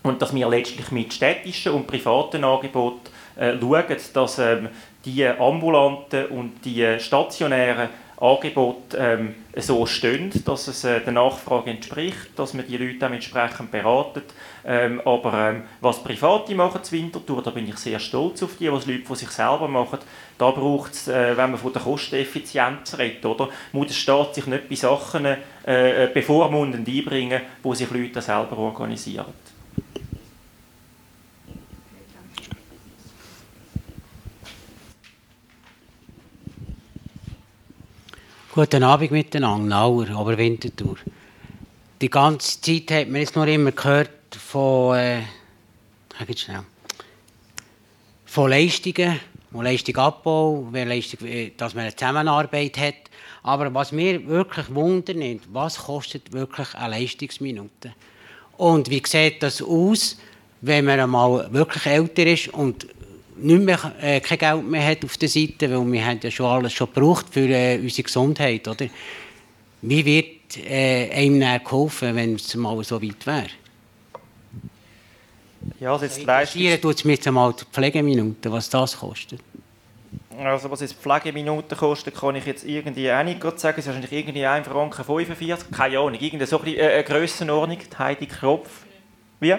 Und dass wir letztlich mit städtischen und privaten Angeboten äh, schauen, dass ähm, die ambulanten und die stationären Angebote ähm, so stehen, dass es äh, der Nachfrage entspricht, dass man die Leute auch entsprechend beraten. Ähm, aber ähm, was Private machen zu Winterthur, da bin ich sehr stolz auf die, was Leute von sich selber machen. Da braucht es, äh, wenn man von der Kosteneffizienz redet, oder, muss der Staat sich nicht bei Sachen äh, äh bevormundend einbringen, wo sich Leute selber organisieren. Guten Abend miteinander, Nauer, aber Winterthur. Die ganze Zeit hat man jetzt nur immer gehört von, äh, schnell, von Leistungen, von Leistungsabbau, Leistung, äh, dass man eine Zusammenarbeit hat. Aber was mir wirklich wundert, was kostet wirklich eine Leistungsminute? Und wie sieht das aus, wenn man einmal wirklich älter ist und nicht mehr, äh, kein Geld mehr hat auf der Seite, weil wir haben ja schon alles schon gebraucht für äh, unsere Gesundheit, oder? Wie wird äh, einem geholfen, wenn es mal so weit wäre? Ja, also jetzt Leistungs... tut es mir jetzt einmal die Pflegeminuten, was das kostet. Also was jetzt Pflegeminuten kostet, kann ich jetzt irgendwie auch nicht sagen. Es ist wahrscheinlich irgendwie 1 Franken 45, keine Ahnung. Irgendeine so eine, äh, Grössenordnung, Heidi Kropf. Wie?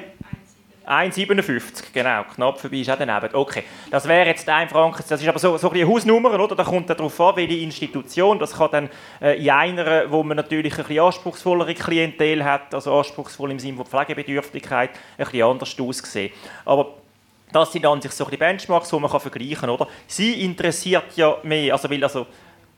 1,57, genau, knapp vorbei ist auch daneben. Okay, das wäre jetzt ein Franken, das ist aber so, so eine Hausnummer, oder? Da kommt dann darauf an, welche Institution, das kann dann äh, in einer, wo man natürlich ein bisschen anspruchsvollere Klientel hat, also anspruchsvoll im Sinne von Pflegebedürftigkeit, ein bisschen anders aussehen. Aber das sind an sich so ein Benchmarks, die man kann vergleichen kann, oder? Sie interessiert ja mehr, also weil also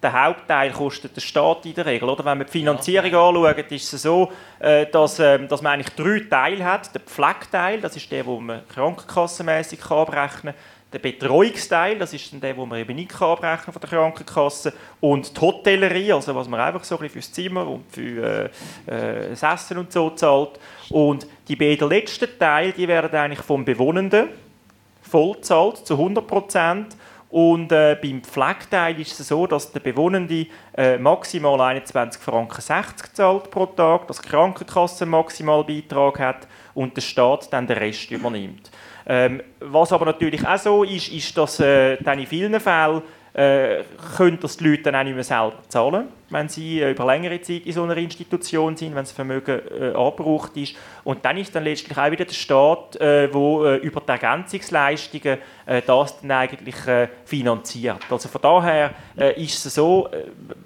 der Hauptteil kostet der Staat in der Regel. Oder? Wenn man die Finanzierung anschaut, ist es so, äh, dass, ähm, dass man eigentlich drei Teile hat. Der Pflegeteil, das ist der, den man krankenkassenmäßig abrechnen kann. Der Betreuungsteil, das ist der, den man eben nicht abrechnen von der Krankenkasse. Und die Hotellerie, also was man einfach so ein fürs Zimmer und für äh, äh, das Essen und so zahlt. Und die beiden letzten Teile, die werden eigentlich vom Bewohnenden voll zahlt, zu 100 Prozent. Und äh, beim Pflegeteil ist es so, dass der Bewohnende äh, maximal 21 Franken 60 zahlt pro Tag, dass die Krankenkasse einen Maximalbeitrag hat und der Staat dann den Rest übernimmt. Ähm, was aber natürlich auch so ist, ist, dass äh, dann in vielen Fällen äh, können das die Leute dann auch nicht mehr selber zahlen, wenn sie äh, über längere Zeit in so einer Institution sind, wenn das Vermögen äh, abgebraucht ist. Und dann ist dann letztlich auch wieder der Staat, äh, äh, über die Ergänzungsleistungen äh, das dann eigentlich äh, finanziert. Also von daher ist es so,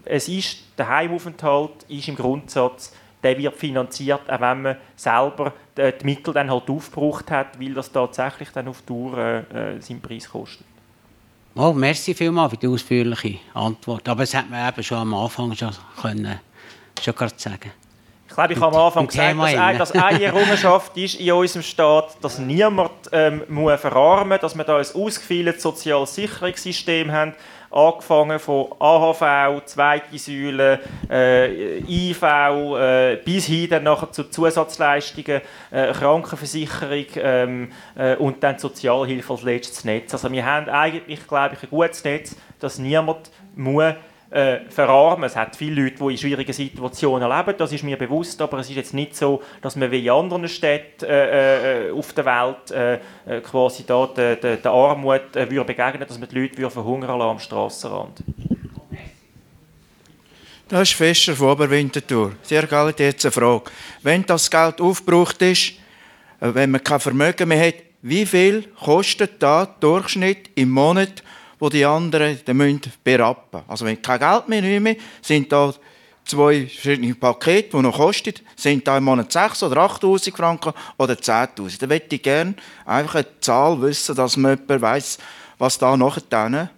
es ist, der Heimaufenthalt ist im Grundsatz der wird finanziert, auch wenn man selber die Mittel dann halt aufgebraucht hat, weil das tatsächlich dann auf äh, seinen Preis kostet. Oh, merci vielmals für die ausführliche Antwort. Aber das hätte man eben schon am Anfang schon, können, schon gerade sagen ich glaube, ich habe am Anfang gesagt, dass eine Errungenschaft ist in unserem Staat, dass niemand ähm, muss verarmen muss, dass wir da ein ausgefeiltes soziales Sicherungssystem haben, angefangen von AHV, zweite Säule, äh, IV, äh, bis hin dann nachher zu Zusatzleistungen, äh, Krankenversicherung ähm, äh, und dann Sozialhilfe als letztes Netz. Also wir haben eigentlich, glaube ich, ein gutes Netz, dass niemand muss äh, verarmen. Es hat viele Leute, die in schwierigen Situationen leben, das ist mir bewusst, aber es ist jetzt nicht so, dass man wie in anderen Städten äh, äh, auf der Welt äh, äh, quasi da der, der, der Armut äh, würde begegnen, dass man die Leute würde verhungern lassen am Strassenrand. Das ist Fischer von Oberwinterthur. Sehr geil, jetzt eine Frage. Wenn das Geld aufgebraucht ist, äh, wenn man kein Vermögen mehr hat, wie viel kostet da Durchschnitt im Monat, wo die anderen müssen berappen Also wenn kein Geld mehr nehmen, sind da zwei verschiedene Pakete, die noch kosten, sind da im Monat 6 oder 8'000 Franken oder 10'000. Da möchte ich gerne einfach eine Zahl wissen, dass man jemand weiss, was da nachher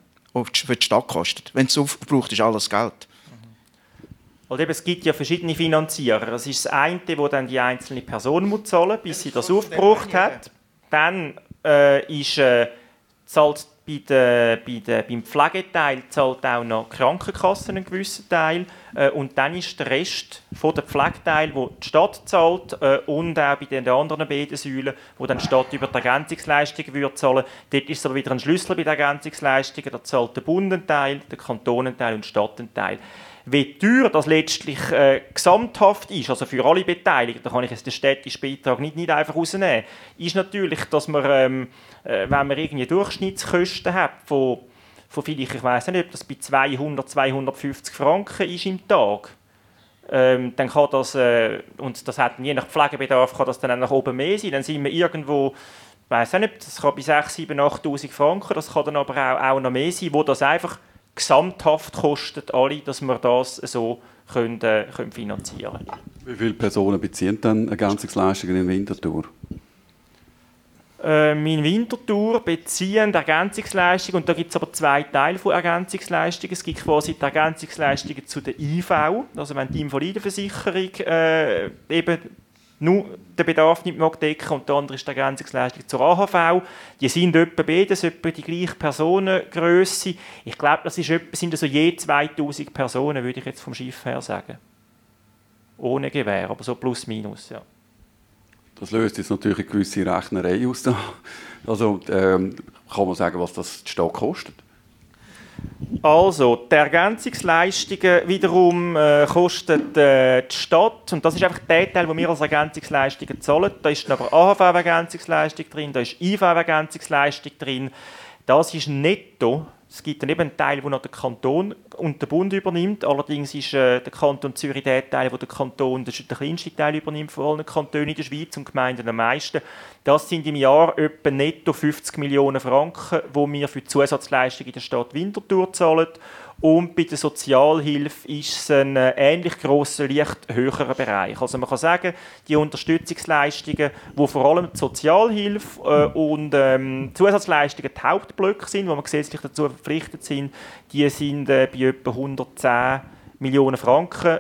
für die Stadt kostet. Wenn es aufgebraucht ist, alles Geld. Eben, es gibt ja verschiedene Finanzierer. Das ist das eine, wo dann die einzelne Person muss zahlen, bis sie das aufgebraucht hat. Dann äh, ist, äh, zahlt bei der, bei der, beim Pflegeteil zahlt auch noch die Krankenkasse einen gewissen Teil. Äh, und dann ist der Rest von der Pflegeteil, wo die Stadt zahlt äh, und auch bei den anderen beiden Säulen, wo dann die Stadt über die Ergänzungsleistungen würde zahlen. Dort ist aber wieder ein Schlüssel bei den Ergänzungsleistungen. Da zahlt der Bundenteil, der Kantonenteil und der Stadtenteil wie teuer das letztlich äh, gesamthaft ist, also für alle Beteiligten, da kann ich jetzt den städtischen Beitrag nicht, nicht einfach rausnehmen, ist natürlich, dass man, ähm, äh, wenn man irgendwie Durchschnittskosten hat von, von vielleicht, ich weiß nicht, ob das bei 200, 250 Franken ist im Tag, ähm, dann kann das, äh, und das hat je nach Pflegebedarf, kann das dann auch nach oben mehr sein, dann sind wir irgendwo, ich weiß nicht, das kann bei 6, 7, 8'000 Franken, das kann dann aber auch, auch noch mehr sein, wo das einfach gesamthaft kostet alle, dass wir das so können, äh, können finanzieren können. Wie viele Personen beziehen dann Ergänzungsleistungen in Winterthur? Ähm, in Winterthur beziehen Ergänzungsleistungen, und da gibt es aber zwei Teile von Ergänzungsleistungen. Es gibt quasi die Ergänzungsleistungen zu der IV, also wenn die Invalidenversicherung äh, eben nur den Bedarf nicht mehr decken und der andere ist die Ergänzungsleistung zur AHV. Die sind etwa beides etwa die gleiche Personengröße. Ich glaube, das ist etwa, sind also je 2000 Personen, würde ich jetzt vom Schiff her sagen. Ohne Gewehr, aber so plus minus, ja. Das löst jetzt natürlich eine gewisse Rechnerei aus. Also ähm, kann man sagen, was das Stadt kostet? Also, die Ergänzungsleistungen wiederum äh, kostet äh, die Stadt, und das ist einfach der Teil, den wir als Ergänzungsleistungen zahlen. Da ist aber AHV-Ergänzungsleistung drin, da ist IV-Ergänzungsleistung drin. Das ist netto es gibt dann eben einen Teil, den noch der Kanton und der Bund übernimmt. Allerdings ist äh, der Kanton Zürich der Teil, wo der Kanton der, der kleinste Teil übernimmt von allen Kantonen in der Schweiz und Gemeinden am meisten. Das sind im Jahr etwa netto 50 Millionen Franken, die wir für die Zusatzleistungen in der Stadt Winterthur zahlen. Und bei der Sozialhilfe ist es ein äh, ähnlich grosser, leicht höherer Bereich. Also man kann sagen, die Unterstützungsleistungen, wo vor allem die Sozialhilfe äh, und ähm, Zusatzleistungen die Hauptblöcke sind, wo wir gesetzlich dazu verpflichtet sind, die sind äh, bei etwa 110 Millionen Franken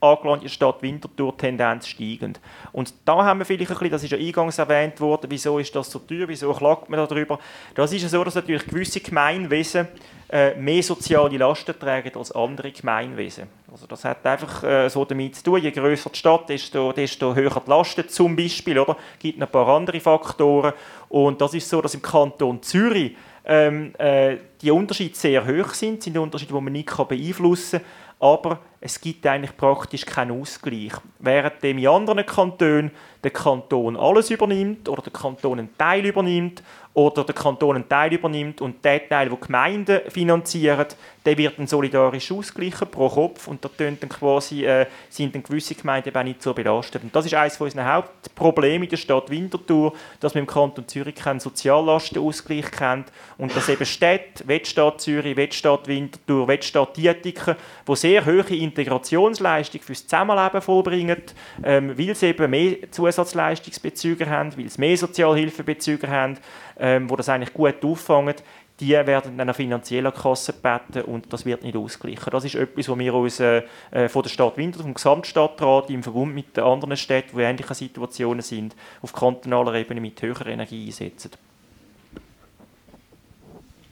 angelangt in der Stadt Winterthur Tendenz steigend. Und da haben wir vielleicht ein bisschen, das ist ja eingangs erwähnt worden, wieso ist das so teuer, wieso klagt man darüber. Das ist ja so, dass natürlich gewisse Gemeinwesen äh, mehr soziale Lasten tragen als andere Gemeinwesen. Also das hat einfach äh, so damit zu tun, je größer die Stadt, desto, desto höher die Lasten zum Beispiel. Es gibt ein paar andere Faktoren. Und das ist so, dass im Kanton Zürich ähm, äh, die Unterschiede sehr hoch sind, sind Unterschiede, die man nicht beeinflussen kann aber es gibt eigentlich praktisch keinen Ausgleich. Während dem in anderen Kantonen der Kanton alles übernimmt oder der Kanton einen Teil übernimmt oder der Kanton einen Teil übernimmt und der Teil, den Gemeinden finanzieren, der wird dann solidarisch ausgeglichen pro Kopf und da dann quasi, äh, sind dann gewisse Gemeinden auch nicht so belastet. Und das ist eines unserer Hauptprobleme in der Stadt Winterthur, dass man im Kanton Zürich keinen Soziallastenausgleich kennt und dass eben Städte, wie Stadt Zürich, wie Stadt Winterthur, wie Stadt Dietiken, die sehr hohe Integrationsleistung fürs Zusammenleben vollbringen, ähm, weil sie eben mehr Zusatzleistungsbezüger haben, weil sie mehr Sozialhilfebezüger haben, ähm, wo das eigentlich gut auffangen, die werden dann an finanzieller Kasse gebeten und das wird nicht ausgeglichen. Das ist etwas, was wir uns äh, von der Stadt Winter, vom Gesamtstadtrat im Verbund mit den anderen Städten, die ähnliche Situationen sind, auf kantonaler Ebene mit höherer Energie einsetzen.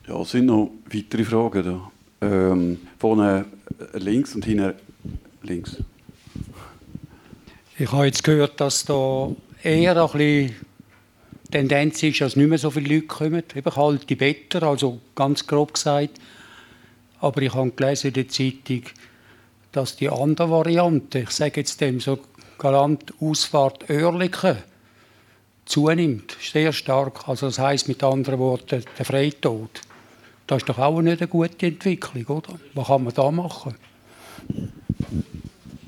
Ja, es sind noch weitere Fragen da. Ähm, vorne links und hinten links. Ich habe jetzt gehört, dass da eher ein bisschen Tendenz ist, dass nicht mehr so viele Leute kommen. Eben kalte Better, also ganz grob gesagt. Aber ich habe gelesen in der Zeitung, dass die andere Variante, ich sage jetzt dem so galant Ausfahrt Oerlikon, zunimmt, sehr stark. Also das heißt mit anderen Worten der Freitod. Das ist doch auch nicht eine gute Entwicklung, oder? Was kann man da machen?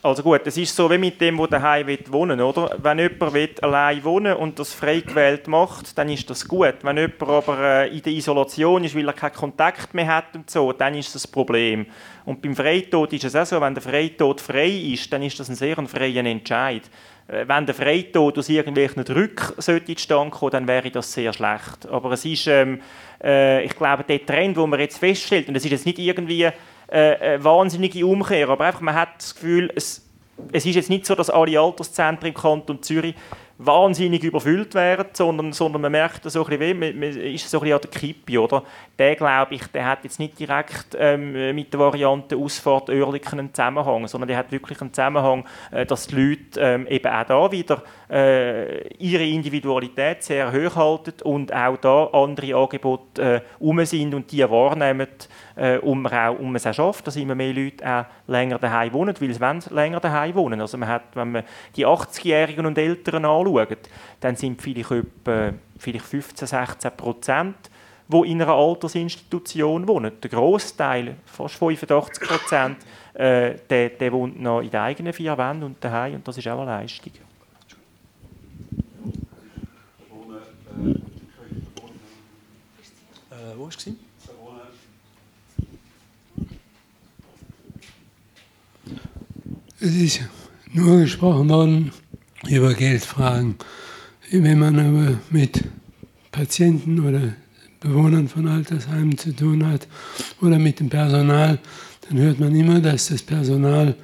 Also gut, es ist so wie mit dem, der daheim wohnen oder? Wenn jemand allein wohnen und das frei gewählt macht, dann ist das gut. Wenn jemand aber äh, in der Isolation ist, weil er keinen Kontakt mehr hat und so, dann ist das ein Problem. Und beim Freitod ist es auch so, wenn der Freitod frei ist, dann ist das ein sehr freier Entscheid. Äh, wenn der Freitod aus irgendwelchen Drücken sollte zustande kommen, dann wäre das sehr schlecht. Aber es ist, ähm, äh, ich glaube, der Trend, den man jetzt feststellt, und es ist jetzt nicht irgendwie äh, eine wahnsinnige Umkehr, aber einfach, man hat das Gefühl, es, es ist jetzt nicht so, dass alle Alterszentren im Kanton Zürich wahnsinnig überfüllt werden, sondern, sondern man merkt so ein bisschen, man, man ist so ein bisschen an der Kippe, oder? Der, glaube ich, der hat jetzt nicht direkt ähm, mit der Variante Ausfahrt Oerlikon einen Zusammenhang, sondern der hat wirklich einen Zusammenhang, äh, dass die Leute ähm, eben auch da wieder äh, ihre Individualität sehr hoch halten und auch da andere Angebote äh, um sind und die wahrnehmen, äh, um, auch, um es auch schafft, dass immer mehr Leute auch länger daheim wohnen, weil sie länger daheim wohnen. Also man hat, wenn man die 80-Jährigen und Älteren anschaut, dann sind vielleicht etwa vielleicht 15, 16 Prozent, die in einer Altersinstitution wohnen. Der Großteil, fast 85 Prozent, äh, der, der wohnt noch in den eigenen vier Wänden und daheim und das ist auch eine Leistung. Äh, wo war es? Es ist nur gesprochen worden über Geldfragen. Wenn man aber mit Patienten oder Bewohnern von Altersheimen zu tun hat oder mit dem Personal, dann hört man immer, dass das Personal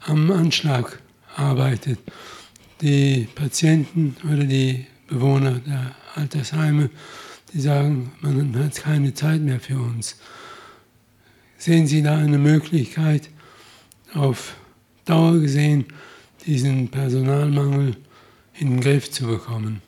am Anschlag arbeitet. Die Patienten oder die Bewohner der Altersheime, die sagen, man hat keine Zeit mehr für uns. Sehen Sie da eine Möglichkeit, auf Dauer gesehen diesen Personalmangel in den Griff zu bekommen?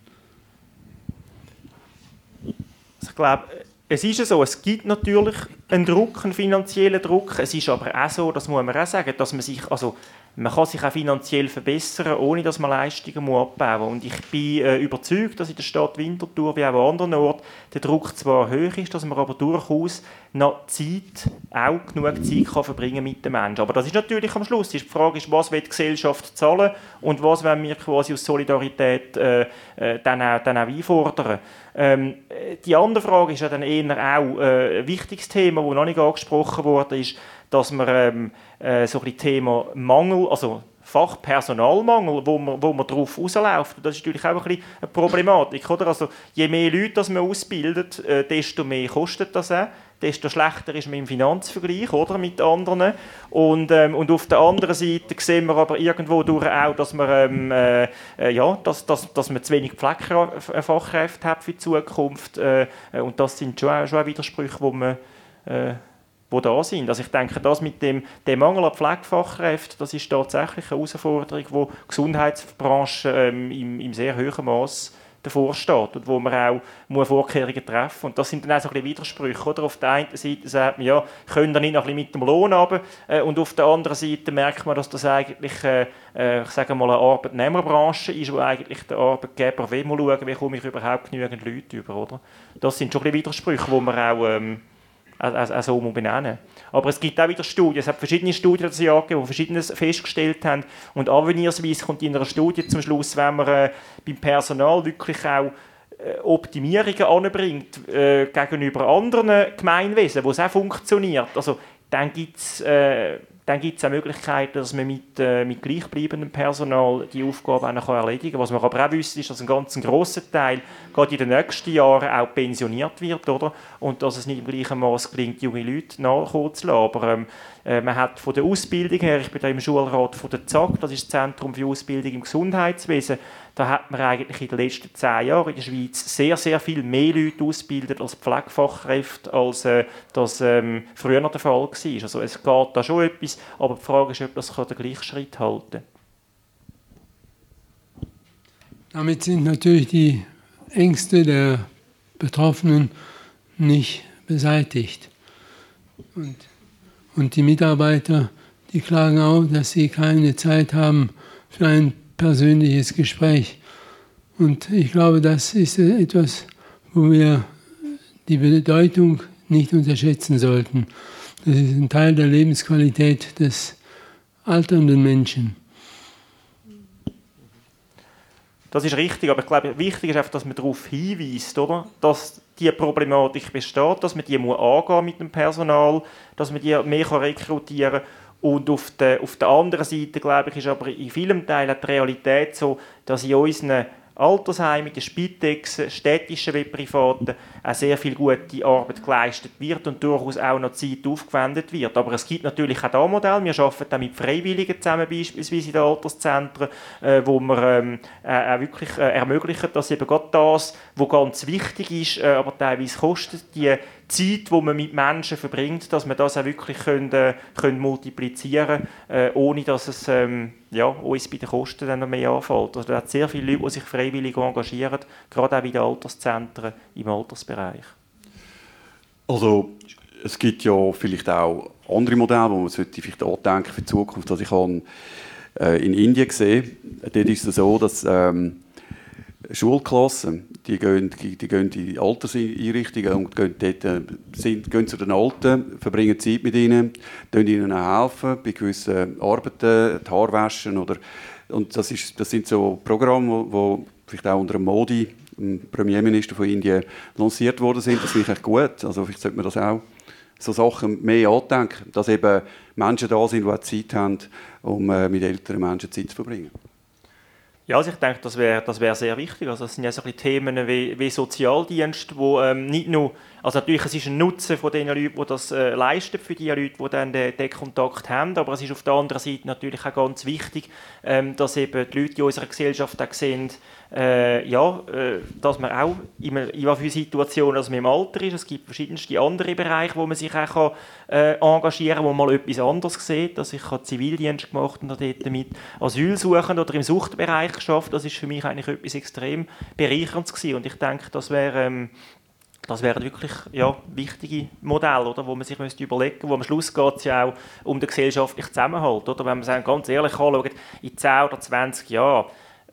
Ich glaube, es ist so, es gibt natürlich einen Druck, einen finanziellen Druck. Es ist aber auch so, das muss man auch sagen, dass man sich, also man kann sich auch finanziell verbessern, ohne dass man Leistungen abbauen muss. Und ich bin äh, überzeugt, dass in der Stadt Winterthur wie auch an anderen Orten der Druck zwar hoch ist, dass man aber durchaus noch Zeit, auch genug Zeit kann verbringen mit den Menschen. Aber das ist natürlich am Schluss. Die Frage ist, was will die Gesellschaft zahlen und was wollen wir quasi aus Solidarität äh, äh, dann, auch, dann auch einfordern. Ähm, die andere Frage ist ja dann eher auch äh, ein wichtiges Thema, das noch nicht angesprochen wurde, ist, dass man ähm, äh, so ein Thema Mangel, also Fachpersonalmangel, wo man, wo man darauf rausläuft. Das ist natürlich auch ein eine Problematik. Oder? Also, je mehr Leute das man ausbildet, äh, desto mehr kostet das auch desto schlechter ist man im Finanzvergleich oder, mit anderen. Und, ähm, und auf der anderen Seite sehen wir aber irgendwo durch auch, dass man, ähm, äh, äh ja, dass, dass, dass man zu wenig Pflegefachkräfte hat für die Zukunft. Äh, und das sind schon, schon Widersprüche, wo man äh, die da sind. Also ich denke, das mit dem, dem Mangel an Pflegefachkräften, das ist tatsächlich eine Herausforderung, die die Gesundheitsbranche ähm, im, im sehr hohen Maß davor steht und wo man auch Vorkehrungen treffen muss. Und das sind dann auch so ein bisschen Widersprüche. Oder? Auf der einen Seite sagt man, ja, können wir nicht noch ein bisschen mit dem Lohn runter, äh, und auf der anderen Seite merkt man, dass das eigentlich, äh, äh ich sage mal, eine Arbeitnehmerbranche ist, wo eigentlich der Arbeitgeber will schauen, wie komme ich überhaupt genügend Leute über. Oder? Das sind schon ein bisschen Widersprüche, die man auch... Ähm, also um benennen. Aber es gibt auch wieder Studien, es hat verschiedene Studien das gegeben, die Verschiedenes festgestellt haben und Avenir Suisse kommt in einer Studie zum Schluss, wenn man äh, beim Personal wirklich auch äh, Optimierungen anbringt äh, gegenüber anderen Gemeinwesen, wo es auch funktioniert. Also dann gibt es äh, dann gibt es auch Möglichkeiten, dass man mit, äh, mit gleichbleibendem Personal die Aufgaben auch erledigen kann. Was wir aber auch wissen, ist, dass ein ganz grosser Teil gerade in den nächsten Jahren auch pensioniert wird, oder? Und dass es nicht im gleichen Maß gelingt, junge Leute lassen. Aber ähm, äh, man hat von der Ausbildung her, ich bin da im Schulrat von der ZAG, das ist das Zentrum für Ausbildung im Gesundheitswesen, da hat man eigentlich in den letzten zehn Jahren in der Schweiz sehr, sehr viel mehr Leute ausgebildet als Pflegefachkräfte, als äh, das ähm, früher der Fall war. Also es geht da schon etwas, aber die Frage ist, ob das den gleichen Schritt halten kann. Damit sind natürlich die Ängste der Betroffenen nicht beseitigt. Und und die Mitarbeiter, die klagen auch, dass sie keine Zeit haben für ein persönliches Gespräch. Und ich glaube, das ist etwas, wo wir die Bedeutung nicht unterschätzen sollten. Das ist ein Teil der Lebensqualität des alternden Menschen. Das ist richtig, aber ich glaube, wichtig ist einfach, dass man darauf hinweist, oder? dass die Problematik besteht, dass man die muss angehen mit dem Personal, dass man die mehr rekrutieren kann. Und auf der, auf der anderen Seite, glaube ich, ist aber in vielen Teilen die Realität so, dass in unseren Altersheimen, den Spitex, städtischen wie privaten, auch sehr viel gute Arbeit geleistet wird und durchaus auch noch Zeit aufgewendet wird. Aber es gibt natürlich auch da Modelle. Wir arbeiten auch mit Freiwilligen zusammen, beispielsweise in den Alterszentren, äh, wo wir ähm, äh, auch wirklich äh, ermöglichen, dass eben gerade das, was ganz wichtig ist, aber teilweise kostet, die Zeit, die man mit Menschen verbringt, dass man das auch wirklich können, äh, können multiplizieren äh, ohne dass es ähm, ja, uns bei den Kosten dann noch mehr anfällt. Also, da hat sehr viele Leute, die sich freiwillig engagieren, gerade auch in den Alterszentren im Altersbereich. Also es gibt ja vielleicht auch andere Modelle, wo man sollte vielleicht andenken für die Zukunft. Also ich habe äh, in Indien gesehen, dort ist es so, dass ähm, Schulklassen, die gehen, die, gehen in Alterseinrichtungen und gehen, dort, äh, sind, gehen zu den Alten, verbringen Zeit mit ihnen, helfen ihnen helfen bei gewissen Arbeiten, die Haare waschen oder und das, ist, das sind so Programme, die vielleicht auch unter Modi, dem Premierminister von Indien, lanciert worden sind. Das finde ich echt gut. Also vielleicht sollte man das auch so Sachen mehr andenken, dass eben Menschen da sind, die auch Zeit haben, um äh, mit älteren Menschen Zeit zu verbringen. Ja, also ich denke, das wäre das wär sehr wichtig. Also das sind ja so Themen wie, wie Sozialdienst, wo ähm, nicht nur, also natürlich es ist ein Nutzen von den Leuten, die das äh, leisten, für die Leute, die dann den, den, Kontakt haben, aber es ist auf der anderen Seite natürlich auch ganz wichtig, ähm, dass eben die Leute in unserer Gesellschaft auch sehen, äh, ja, äh, dass man auch in, in was für Situationen dass man im Alter ist. Es gibt verschiedenste andere Bereiche, wo man sich auch kann, äh, engagieren kann, wo man mal etwas anderes sieht. Also ich habe Zivildienst gemacht und dort mit Asylsuchenden oder im Suchtbereich geschafft. Das ist für mich eigentlich etwas extrem bereicherndes gewesen. und ich denke, das wäre ähm, das wären wirklich ja, wichtige Modelle, oder, wo man sich müsste überlegen müsste. Wo am Schluss geht es ja auch um den gesellschaftlichen Zusammenhalt. Oder? Wenn man sich ganz ehrlich anschaut, in 10 oder 20 Jahren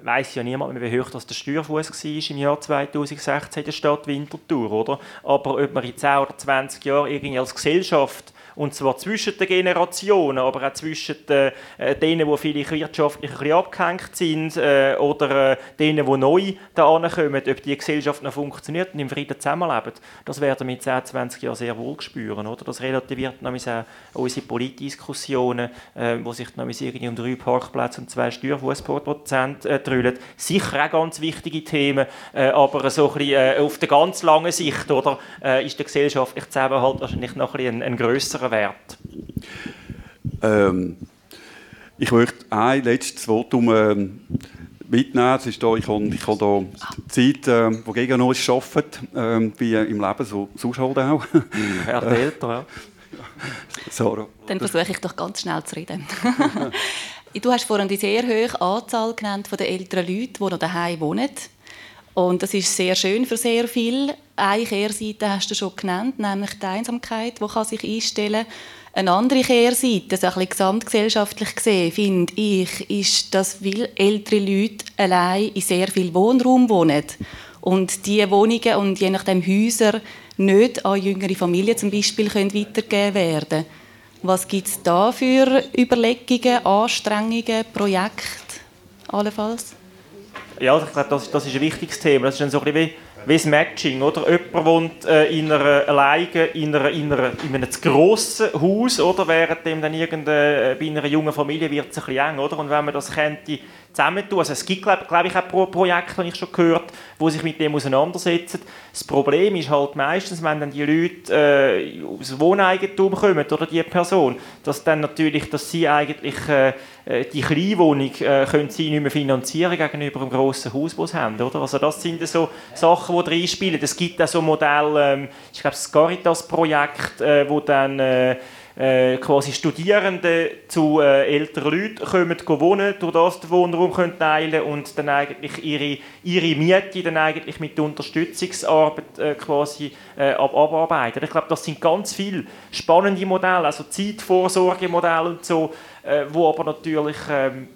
weiß ja niemand mehr, wie hoch das der Steuerfuß war im Jahr 2016 in der Stadt Winterthur, oder? Aber ob man in 10 oder 20 Jahren irgendwie als Gesellschaft und zwar zwischen den Generationen, aber auch zwischen den, äh, denen, die vielleicht wirtschaftlich ein bisschen abgehängt sind äh, oder äh, denen, die neu da kommen, ob die Gesellschaft noch funktioniert und im Frieden zusammenleben. Das werden wir in 10, 20 Jahren sehr wohl spüren. Oder? Das relativiert nämlich auch unsere Politdiskussionen, äh, wo sich nämlich irgendwie um drei Parkplätze und zwei Steuerfußprozent äh, drüllen. Sicher auch ganz wichtige Themen, äh, aber so ein bisschen, äh, auf der ganz langen Sicht oder, äh, ist der gesellschaftliche Zusammenhalt wahrscheinlich noch ein, ein, ein größeren Wert? Ähm, ich möchte ein letztes Votum ähm, mitnehmen. Es ist da, ich habe, ich habe hier Zeit, ähm, die gegen uns arbeitet, ähm, wie im Leben, so sonst halt auch. Älter, ja. Sarah. Dann versuche ich doch ganz schnell zu reden. du hast vorhin die sehr hohe Anzahl genannt von den älteren Leuten, die noch daheim wohnen. Und das ist sehr schön für sehr viele. Eine Kehrseite hast du schon genannt, nämlich die Einsamkeit, die kann sich einstellen kann. Eine andere Kehrseite, so ein bisschen gesamtgesellschaftlich gesehen, finde ich, ist, dass viele ältere Leute allein in sehr viel Wohnraum wohnen. Und diese Wohnungen und je nachdem Häuser nicht an jüngere Familien zum Beispiel können weitergegeben werden Was gibt es da für Überlegungen, Anstrengungen, Projekte allenfalls? Ja, ich glaube, das, das ist ein wichtiges Thema. Das ist dann so ein bisschen wie, wie das Matching, oder? Jemand wohnt äh, in einer, alleine in, einer, in, einer, in einem zu grossen Haus, oder? Während dem dann irgendeine, äh, bei einer jungen Familie wird es ein bisschen eng, oder? Und wenn man das könnte zusammentun. Also es gibt, glaube glaub ich, auch Pro Projekte, habe ich schon gehört, wo sich mit dem auseinandersetzen. Das Problem ist halt meistens, wenn dann die Leute äh, aus Wohneigentum kommen oder die Person, dass dann natürlich, dass sie eigentlich äh, äh die Kleinwohnung äh, können sie nicht mehr finanzieren gegenüber einem grossen Haus, das sie haben, oder? Also das sind so Sachen, die reinspielen. Es gibt auch so Modelle, ähm, ich glaube das Caritas-Projekt, äh, wo dann äh, quasi Studierende zu äh, älteren Leuten kommen, wohnen, durch das den Wohnraum können teilen und dann eigentlich ihre, ihre Miete dann eigentlich mit der Unterstützungsarbeit äh, quasi äh, ab abarbeiten. Ich glaube, das sind ganz viele spannende Modelle, also Zeitvorsorgemodelle und so, äh, wo aber natürlich ähm,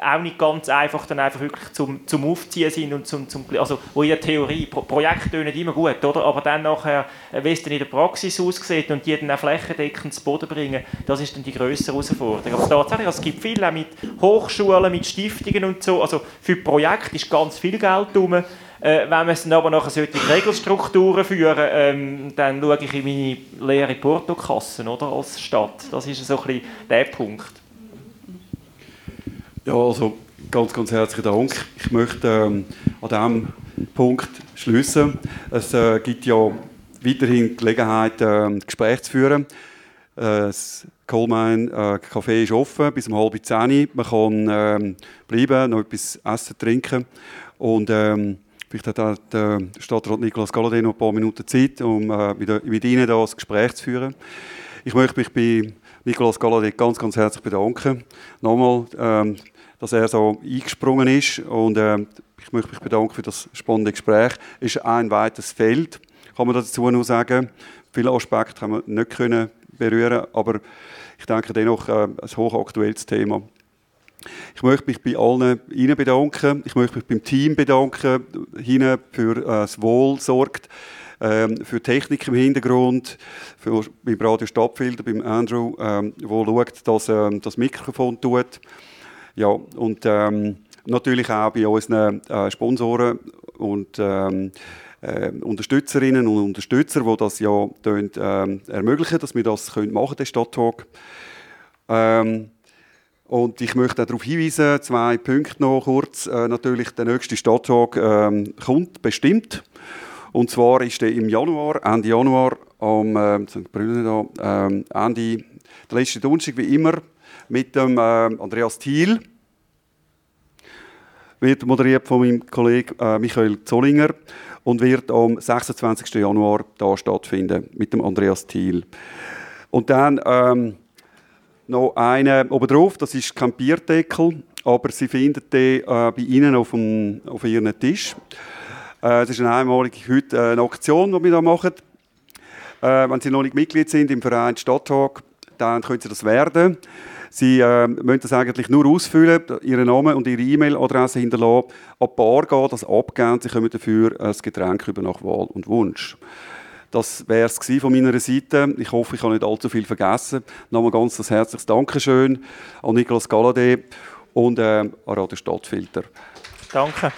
auch nicht ganz einfach dann einfach wirklich zum, zum Aufziehen sind und zum, zum also wo in der Theorie, Pro Projekte tönen immer gut, oder? aber dann nachher, äh, wie es dann in der Praxis aussieht und die dann auch flächendeckend zu Boden bringen, das ist dann die größere Herausforderung. Aber tatsächlich, also es gibt viel auch mit Hochschulen, mit Stiftungen und so, also für Projekte ist ganz viel Geld drum, äh, wenn wir es dann aber nachher solche Regelstrukturen führen, ähm, dann schaue ich in meine leere Portokassen oder, als Stadt. Das ist so ein bisschen der Punkt. Ja, also ganz, ganz herzlichen Dank. Ich möchte ähm, an diesem Punkt schließen. Es äh, gibt ja weiterhin Gelegenheit, äh, Gespräche zu führen. Äh, das Coalmine äh, Café ist offen bis um halb zehn. Man kann ähm, bleiben, noch etwas essen, trinken. Und ähm, vielleicht hat auch der Stadtrat Nicolas Galladay noch ein paar Minuten Zeit, um äh, mit, mit Ihnen da das Gespräch zu führen. Ich möchte mich bei Nicolas Galladay ganz, ganz herzlich bedanken. Nochmal, ähm, dass er so eingesprungen ist. Und äh, ich möchte mich bedanken für das spannende Gespräch. Es ist ein weites Feld, kann man dazu noch sagen. Viele Aspekte haben wir nicht können berühren, aber ich denke dennoch äh, ein hochaktuelles Thema. Ich möchte mich bei allen Ihnen bedanken. Ich möchte mich beim Team bedanken, Ihnen für äh, das Wohl sorgt, ähm, für Technik im Hintergrund, für, beim Radio Stadtfilter, beim Andrew, ähm, wo schaut, dass ähm, das Mikrofon tut. Ja, und ähm, natürlich auch bei unseren äh, Sponsoren und ähm, äh, Unterstützerinnen und Unterstützer, die das ja tun, äh, ermöglichen, dass wir das können machen den Stadttalk. Ähm, und ich möchte auch darauf hinweisen, zwei Punkte noch kurz. Äh, natürlich, der nächste Stadttalk ähm, kommt bestimmt. Und zwar ist der im Januar, Ende Januar, am äh, St. Brünnen da, äh, Ende, der letzte Donnerstag wie immer, mit dem äh, Andreas Thiel. Wird moderiert von meinem Kollegen äh, Michael Zollinger und wird am 26. Januar da stattfinden mit dem Andreas Thiel. Und dann ähm, noch eine obendrauf, das ist kein Bierdeckel, aber Sie finden den äh, bei Ihnen auf, dem, auf Ihrem Tisch. Äh, das ist eine einmalige heute äh, eine Aktion, die wir da machen. Äh, wenn Sie noch nicht Mitglied sind im Verein Stadttag, dann können Sie das werden. Sie äh, müssen das eigentlich nur ausfüllen, Ihren Namen und Ihre E-Mail-Adresse hinterlassen, an die Bar gehen, das abgeben, Sie kommen dafür ein Getränk über nach Wahl und Wunsch. Das wäre es von meiner Seite. Ich hoffe, ich habe nicht allzu viel vergessen. Nochmal ganz ein herzliches Dankeschön an Nicolas Galladay und äh, an Radio Stadtfilter. Danke.